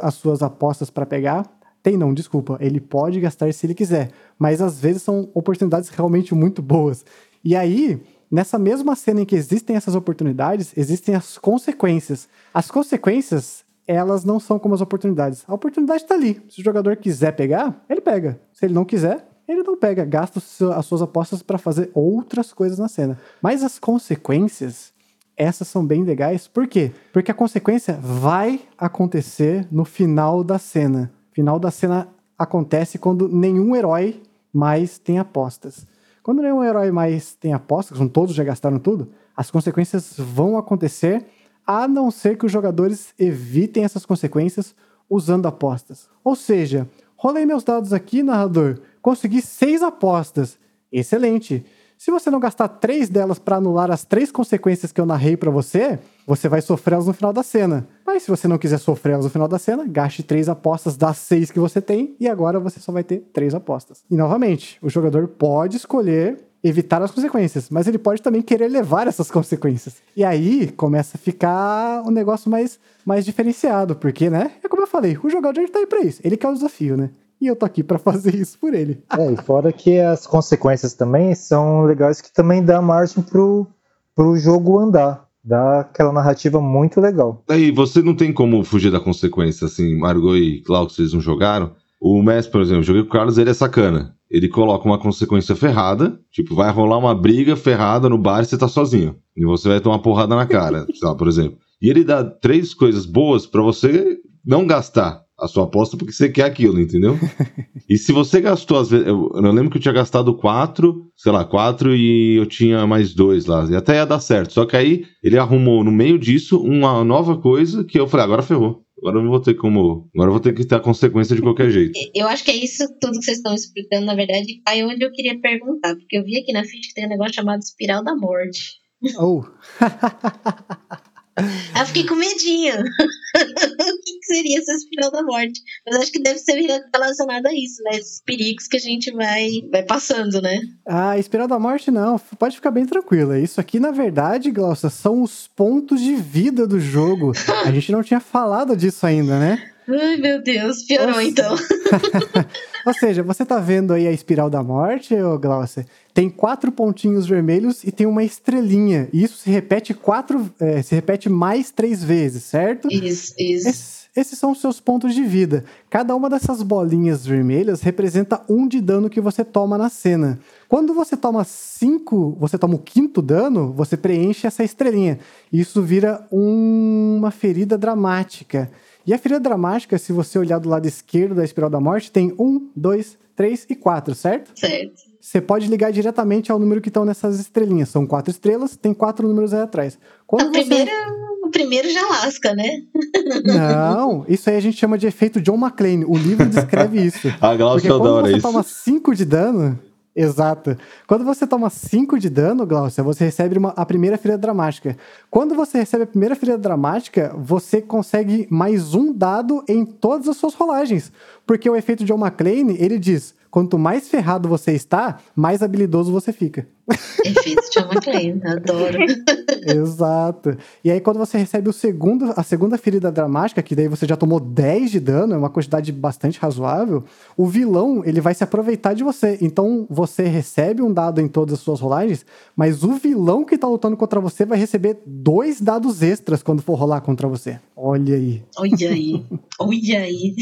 as suas apostas para pegar. Tem não, desculpa. Ele pode gastar se ele quiser, mas às vezes são oportunidades realmente muito boas. E aí, nessa mesma cena em que existem essas oportunidades, existem as consequências. As consequências, elas não são como as oportunidades. A oportunidade está ali. Se o jogador quiser pegar, ele pega. Se ele não quiser, ele não pega. Gasta as suas apostas para fazer outras coisas na cena. Mas as consequências, essas são bem legais. Por quê? Porque a consequência vai acontecer no final da cena final da cena acontece quando nenhum herói mais tem apostas. Quando nenhum herói mais tem apostas, quando todos já gastaram tudo, as consequências vão acontecer, a não ser que os jogadores evitem essas consequências usando apostas. Ou seja, rolei meus dados aqui, narrador, consegui seis apostas. Excelente. Se você não gastar três delas para anular as três consequências que eu narrei para você, você vai sofrer elas no final da cena. Mas se você não quiser sofrer elas no final da cena, gaste três apostas das seis que você tem e agora você só vai ter três apostas. E novamente, o jogador pode escolher evitar as consequências, mas ele pode também querer levar essas consequências. E aí começa a ficar um negócio mais, mais diferenciado, porque, né? É como eu falei, o jogador tá aí pra isso. Ele quer o desafio, né? e eu tô aqui para fazer isso por ele. É, e fora que as consequências também são legais que também dá margem pro, pro jogo andar. Dá aquela narrativa muito legal. Aí você não tem como fugir da consequência, assim, Margot e Klaus, vocês não jogaram. O Messi, por exemplo, joguei com o Carlos, ele é sacana. Ele coloca uma consequência ferrada, tipo, vai rolar uma briga ferrada no bar e você tá sozinho. E você vai tomar porrada na cara, sei lá, por exemplo. E ele dá três coisas boas para você não gastar a sua aposta porque você quer aquilo, entendeu? e se você gastou, às vezes, eu, eu lembro que eu tinha gastado quatro, sei lá, quatro e eu tinha mais dois lá, e até ia dar certo. Só que aí ele arrumou no meio disso uma nova coisa que eu falei, agora ferrou. Agora eu não vou ter como. Agora eu vou ter que ter a consequência de qualquer jeito. Eu acho que é isso tudo que vocês estão explicando, na verdade, aí onde eu queria perguntar. Porque eu vi aqui na ficha que tem um negócio chamado espiral da morte. Oh! Aí eu fiquei com medinho. o que, que, seria essa espiral da morte? Mas acho que deve ser relacionado a isso, né? Esses perigos que a gente vai, vai passando, né? Ah, espiral da morte não. Pode ficar bem tranquila. Isso aqui, na verdade, Glaucia, são os pontos de vida do jogo. a gente não tinha falado disso ainda, né? Ai, meu Deus, piorou Ou então. Ou seja, você tá vendo aí a espiral da morte, ô Glaucia? Tem quatro pontinhos vermelhos e tem uma estrelinha. E isso se repete quatro. É, se repete mais três vezes, certo? Isso, isso. Esse, esses são os seus pontos de vida. Cada uma dessas bolinhas vermelhas representa um de dano que você toma na cena. Quando você toma cinco, você toma o quinto dano, você preenche essa estrelinha. Isso vira um, uma ferida dramática. E a ferida dramática, se você olhar do lado esquerdo da espiral da morte, tem um, dois, três e quatro, certo? Certo. Você pode ligar diretamente ao número que estão nessas estrelinhas. São quatro estrelas, tem quatro números aí atrás. Quando a você... primeira, o primeiro já lasca, né? Não, isso aí a gente chama de efeito John McClane. O livro descreve isso. a Glaucia Porque quando adora você isso. toma cinco de dano, Exato. Quando você toma 5 de dano, Glaucia, você recebe uma, a primeira ferida dramática. Quando você recebe a primeira ferida dramática, você consegue mais um dado em todas as suas rolagens. Porque o efeito de John McClane, ele diz: quanto mais ferrado você está, mais habilidoso você fica. Efeito John McClane, adoro. Exato. E aí, quando você recebe o segundo, a segunda ferida dramática, que daí você já tomou 10 de dano, é uma quantidade bastante razoável, o vilão ele vai se aproveitar de você. Então, você recebe um dado em todas as suas rolagens, mas o vilão que tá lutando contra você vai receber dois dados extras quando for rolar contra você. Olha aí. Olha aí. Olha aí.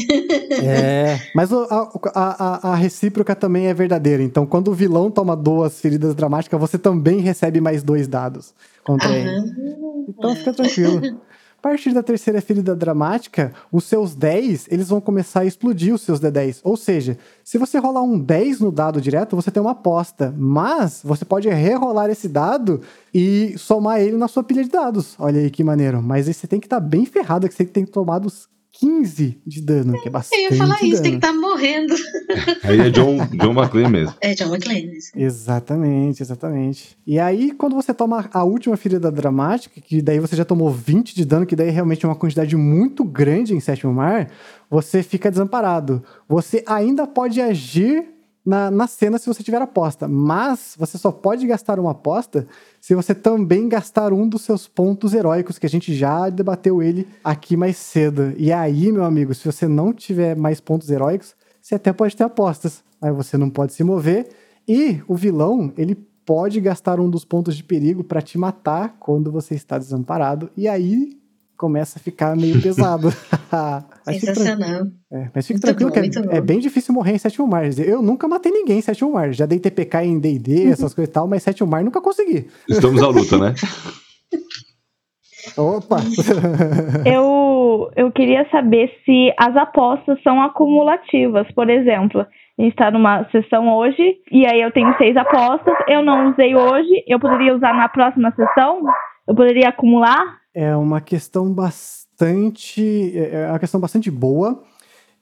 É. Mas a, a, a, a recíproca também é verdadeira. Então, quando o vilão toma duas feridas dramáticas, você também recebe mais dois dados contra ele. Então fica tranquilo. A partir da terceira ferida dramática, os seus 10, eles vão começar a explodir os seus D10. Ou seja, se você rolar um 10 no dado direto, você tem uma aposta. Mas você pode rerolar esse dado e somar ele na sua pilha de dados. Olha aí que maneiro. Mas aí você tem que estar bem ferrado, que você tem que tomar os 15 de dano, que é Eu bastante ia falar isso, tem que dano. estar morrendo. Aí é John, John McClane mesmo. É John McClane. isso. Exatamente, exatamente. E aí, quando você toma a última ferida dramática, que daí você já tomou 20 de dano, que daí realmente é uma quantidade muito grande em sétimo mar, você fica desamparado. Você ainda pode agir na, na cena se você tiver aposta, mas você só pode gastar uma aposta se você também gastar um dos seus pontos heróicos, que a gente já debateu ele aqui mais cedo. E aí, meu amigo, se você não tiver mais pontos heróicos, você até pode ter apostas, mas você não pode se mover. E o vilão, ele pode gastar um dos pontos de perigo para te matar quando você está desamparado. E aí começa a ficar meio pesado. Sensacional. é, mas fique Muito tranquilo bom, que é, é bem difícil morrer em sétimo mar. Eu nunca matei ninguém em sétimo mar. Já dei TPK em D&D, Uhum. essas coisas e tal, mas sétimo mar nunca consegui. Estamos à luta, né? Opa! Eu, eu queria saber se as apostas são acumulativas. Por exemplo, a gente está numa sessão hoje, e aí eu tenho seis apostas, eu não usei hoje, eu poderia usar na próxima sessão? Eu poderia acumular? É uma questão bastante. É uma questão bastante boa.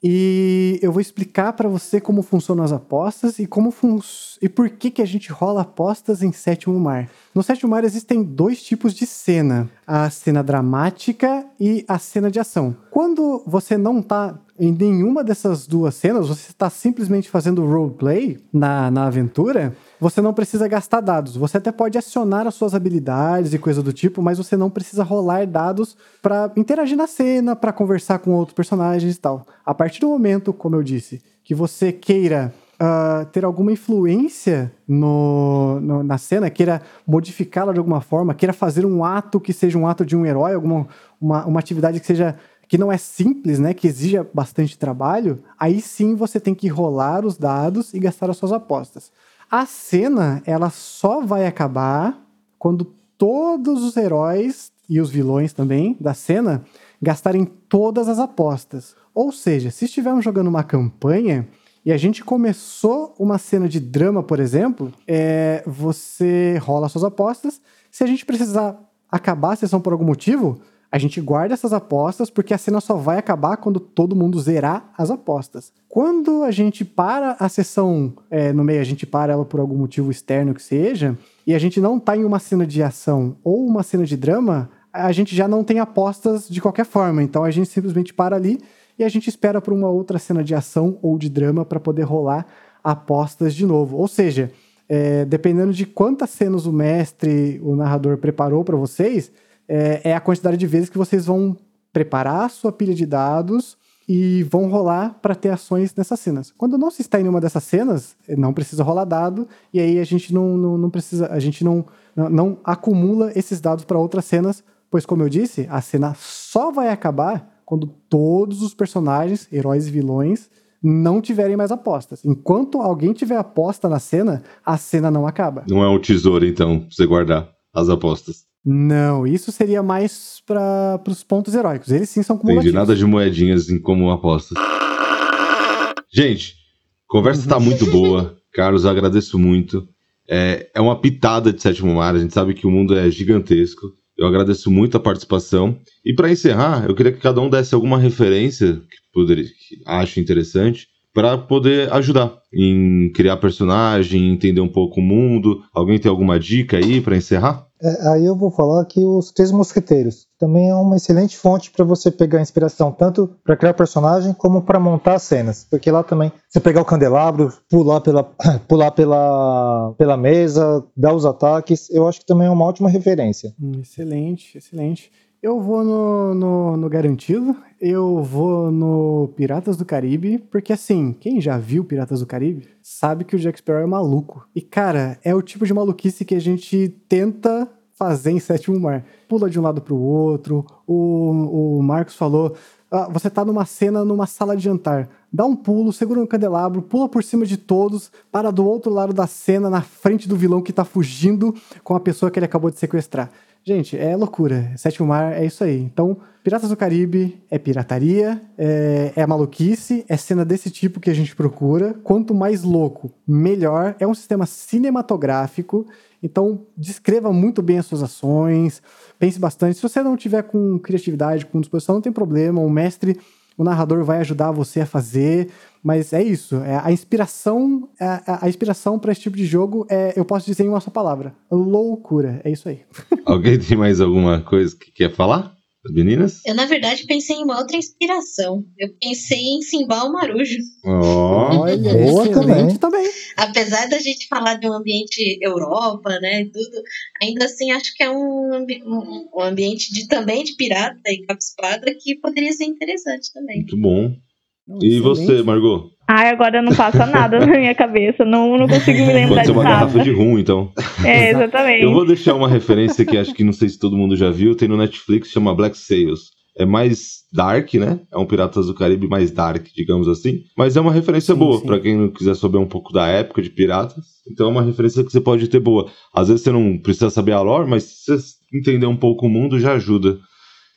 E eu vou explicar para você como funcionam as apostas e como fun e por que, que a gente rola apostas em Sétimo Mar. No Sétimo Mar existem dois tipos de cena: a cena dramática e a cena de ação. Quando você não tá em nenhuma dessas duas cenas, você está simplesmente fazendo roleplay na, na aventura, você não precisa gastar dados. Você até pode acionar as suas habilidades e coisa do tipo, mas você não precisa rolar dados para interagir na cena, para conversar com outros personagens e tal. A partir do momento, como eu disse, que você queira ah, ter alguma influência no, no- na cena, queira modificá-la de alguma forma, queira fazer um ato que seja um ato de um herói, alguma uma, uma atividade que seja que não é simples, né, que exija bastante trabalho, aí sim você tem que rolar os dados e gastar as suas apostas. A cena, ela só vai acabar quando todos os heróis e os vilões também da cena gastarem todas as apostas. Ou seja, se estivermos jogando uma campanha e a gente começou uma cena de drama, por exemplo, é, você rola suas apostas. Se a gente precisar acabar a sessão por algum motivo, a gente guarda essas apostas porque a cena só vai acabar quando todo mundo zerar as apostas. Quando a gente para a sessão é, no meio, a gente para ela por algum motivo externo que seja, e a gente não tá em uma cena de ação ou uma cena de drama, a gente já não tem apostas de qualquer forma. Então a gente simplesmente para ali e a gente espera por uma outra cena de ação ou de drama para poder rolar apostas de novo. Ou seja, é, dependendo de quantas cenas o mestre, o narrador preparou para vocês, é, é a quantidade de vezes que vocês vão preparar a sua pilha de dados e vão rolar para ter ações nessas cenas. Quando não se está em nenhuma dessas cenas, não precisa rolar dado, e aí a gente não, não, não precisa, a gente não, não, não acumula esses dados para outras cenas, pois como eu disse, a cena só vai acabar quando todos os personagens, heróis e vilões, não tiverem mais apostas. Enquanto alguém tiver aposta na cena, a cena não acaba. Não é um tesouro, então, pra você guardar as apostas. Não, isso seria mais para os pontos heróicos. Eles sim são Entendi cumulativos. nada de moedinhas em como apostas. Gente, conversa tá muito boa. Carlos, agradeço muito. É, é uma pitada de sétimo mar. A gente sabe que o mundo é gigantesco. Eu agradeço muito a participação. E para encerrar, eu queria que cada um desse alguma referência que poderia, que acho interessante para poder ajudar em criar personagem, entender um pouco o mundo. Alguém tem alguma dica aí para encerrar? É, aí eu vou falar que os Três Mosqueteiros também é uma excelente fonte para você pegar inspiração, tanto para criar personagem como para montar cenas. Porque lá também, você pegar o candelabro, pular pela, pular pela, pela mesa, dar os ataques, eu acho que também é uma ótima referência. Hum, excelente, excelente. Eu vou no, no, no, Garantido, eu vou no Piratas do Caribe, porque assim, quem já viu Piratas do Caribe sabe que o Jack Sparrow é maluco. E cara, é o tipo de maluquice que a gente tenta fazer em Sétimo Mar. Pula de um lado pro outro, o, o Marcos falou, ah, você tá numa cena numa sala de jantar, dá um pulo, segura um candelabro, pula por cima de todos, para do outro lado da cena, na frente do vilão que tá fugindo com a pessoa que ele acabou de sequestrar. Gente, é loucura. Sétimo Mar é isso aí. Então, Piratas do Caribe é pirataria, é, é maluquice, é cena desse tipo que a gente procura. Quanto mais louco, melhor. É um sistema cinematográfico. Então, descreva muito bem as suas ações, pense bastante. Se você não tiver com criatividade, com disposição, não tem problema. O mestre, o narrador vai ajudar você a fazer. Mas é isso. É a inspiração, é, a, a inspiração para esse tipo de jogo é, eu posso dizer em uma só palavra: loucura. É isso aí. Alguém tem mais alguma coisa que quer falar? Meninas? Eu, na verdade, pensei em uma outra inspiração. Eu pensei em Simbal Marujo. Oh, Olha, boa também. também. Apesar da gente falar de um ambiente Europa, né, tudo, ainda assim acho que é um, um, um ambiente de, também de pirata e capa-espada que poderia ser interessante também. Muito bom. E você, Margot? Ai, agora não passa nada na minha cabeça. Não, não consigo me lembrar Pode ser uma de garrafa de rum, então. É, exatamente. Eu vou deixar uma referência que acho que não sei se todo mundo já viu. Tem no Netflix, chama Black Sails. É mais dark, né? É um Piratas do Caribe mais dark, digamos assim. Mas é uma referência sim, boa para quem não quiser saber um pouco da época de piratas. Então é uma referência que você pode ter boa. Às vezes você não precisa saber a lore, mas se você entender um pouco o mundo já ajuda.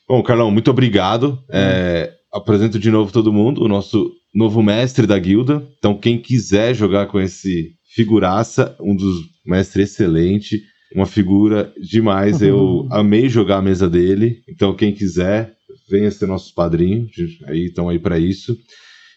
Bom, Carlão, muito obrigado. Hum. É, apresento de novo todo mundo, o nosso novo mestre da guilda. Então, quem quiser jogar com esse figuraça, um dos mestres excelente, uma figura demais. Uhum. Eu amei jogar a mesa dele. Então, quem quiser, venha ser nosso padrinho. Aí estão aí para isso.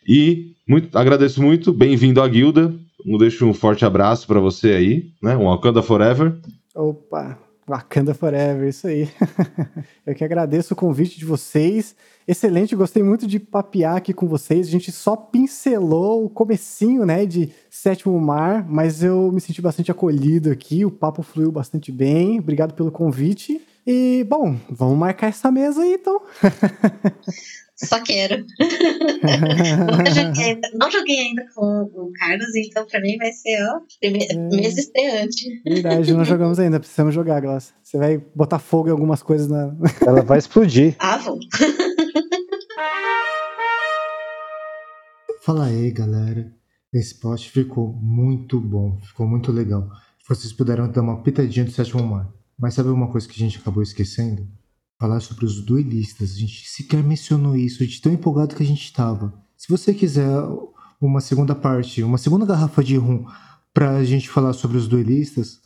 E muito, agradeço muito. Bem-vindo à guilda. Eu deixo um forte abraço para você aí, né? Um Wakanda Forever. Opa, Wakanda Forever, isso aí. Eu que agradeço o convite de vocês. Excelente, gostei muito de papear aqui com vocês. A gente só pincelou o comecinho, né, de Sétimo Mar, mas eu me senti bastante acolhido aqui, o papo fluiu bastante bem. Obrigado pelo convite. E, bom, vamos marcar essa mesa aí, então. Só quero. não, joguei ainda, não, joguei ainda, com o Carlos, então pra mim vai ser, ó, é. mês estreante. Verdade, não jogamos ainda, precisamos jogar, Glaucia. Você vai botar fogo em algumas coisas na. Ela vai explodir. Ah, vou. Fala aí, galera. Esse post ficou muito bom, ficou muito legal. Vocês puderam dar uma pitadinha do sétimo mar. Mas sabe uma coisa que a gente acabou esquecendo? Falar sobre os duelistas. A gente sequer mencionou isso, de tão empolgado que a gente estava. Se você quiser uma segunda parte, uma segunda garrafa de rum para a gente falar sobre os duelistas,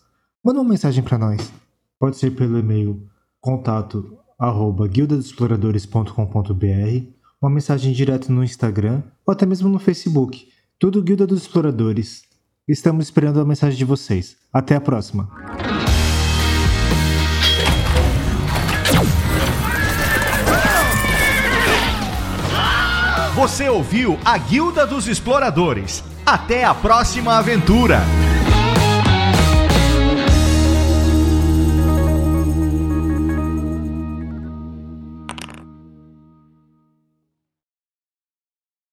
manda uma mensagem para nós. Pode ser pelo e-mail contato arroba guildadoexploradores.com.br, uma mensagem direta no Instagram ou até mesmo no Facebook. Tudo Guilda dos Exploradores. Estamos esperando a mensagem de vocês. Até a próxima! Você ouviu a Guilda dos Exploradores. Até a próxima aventura!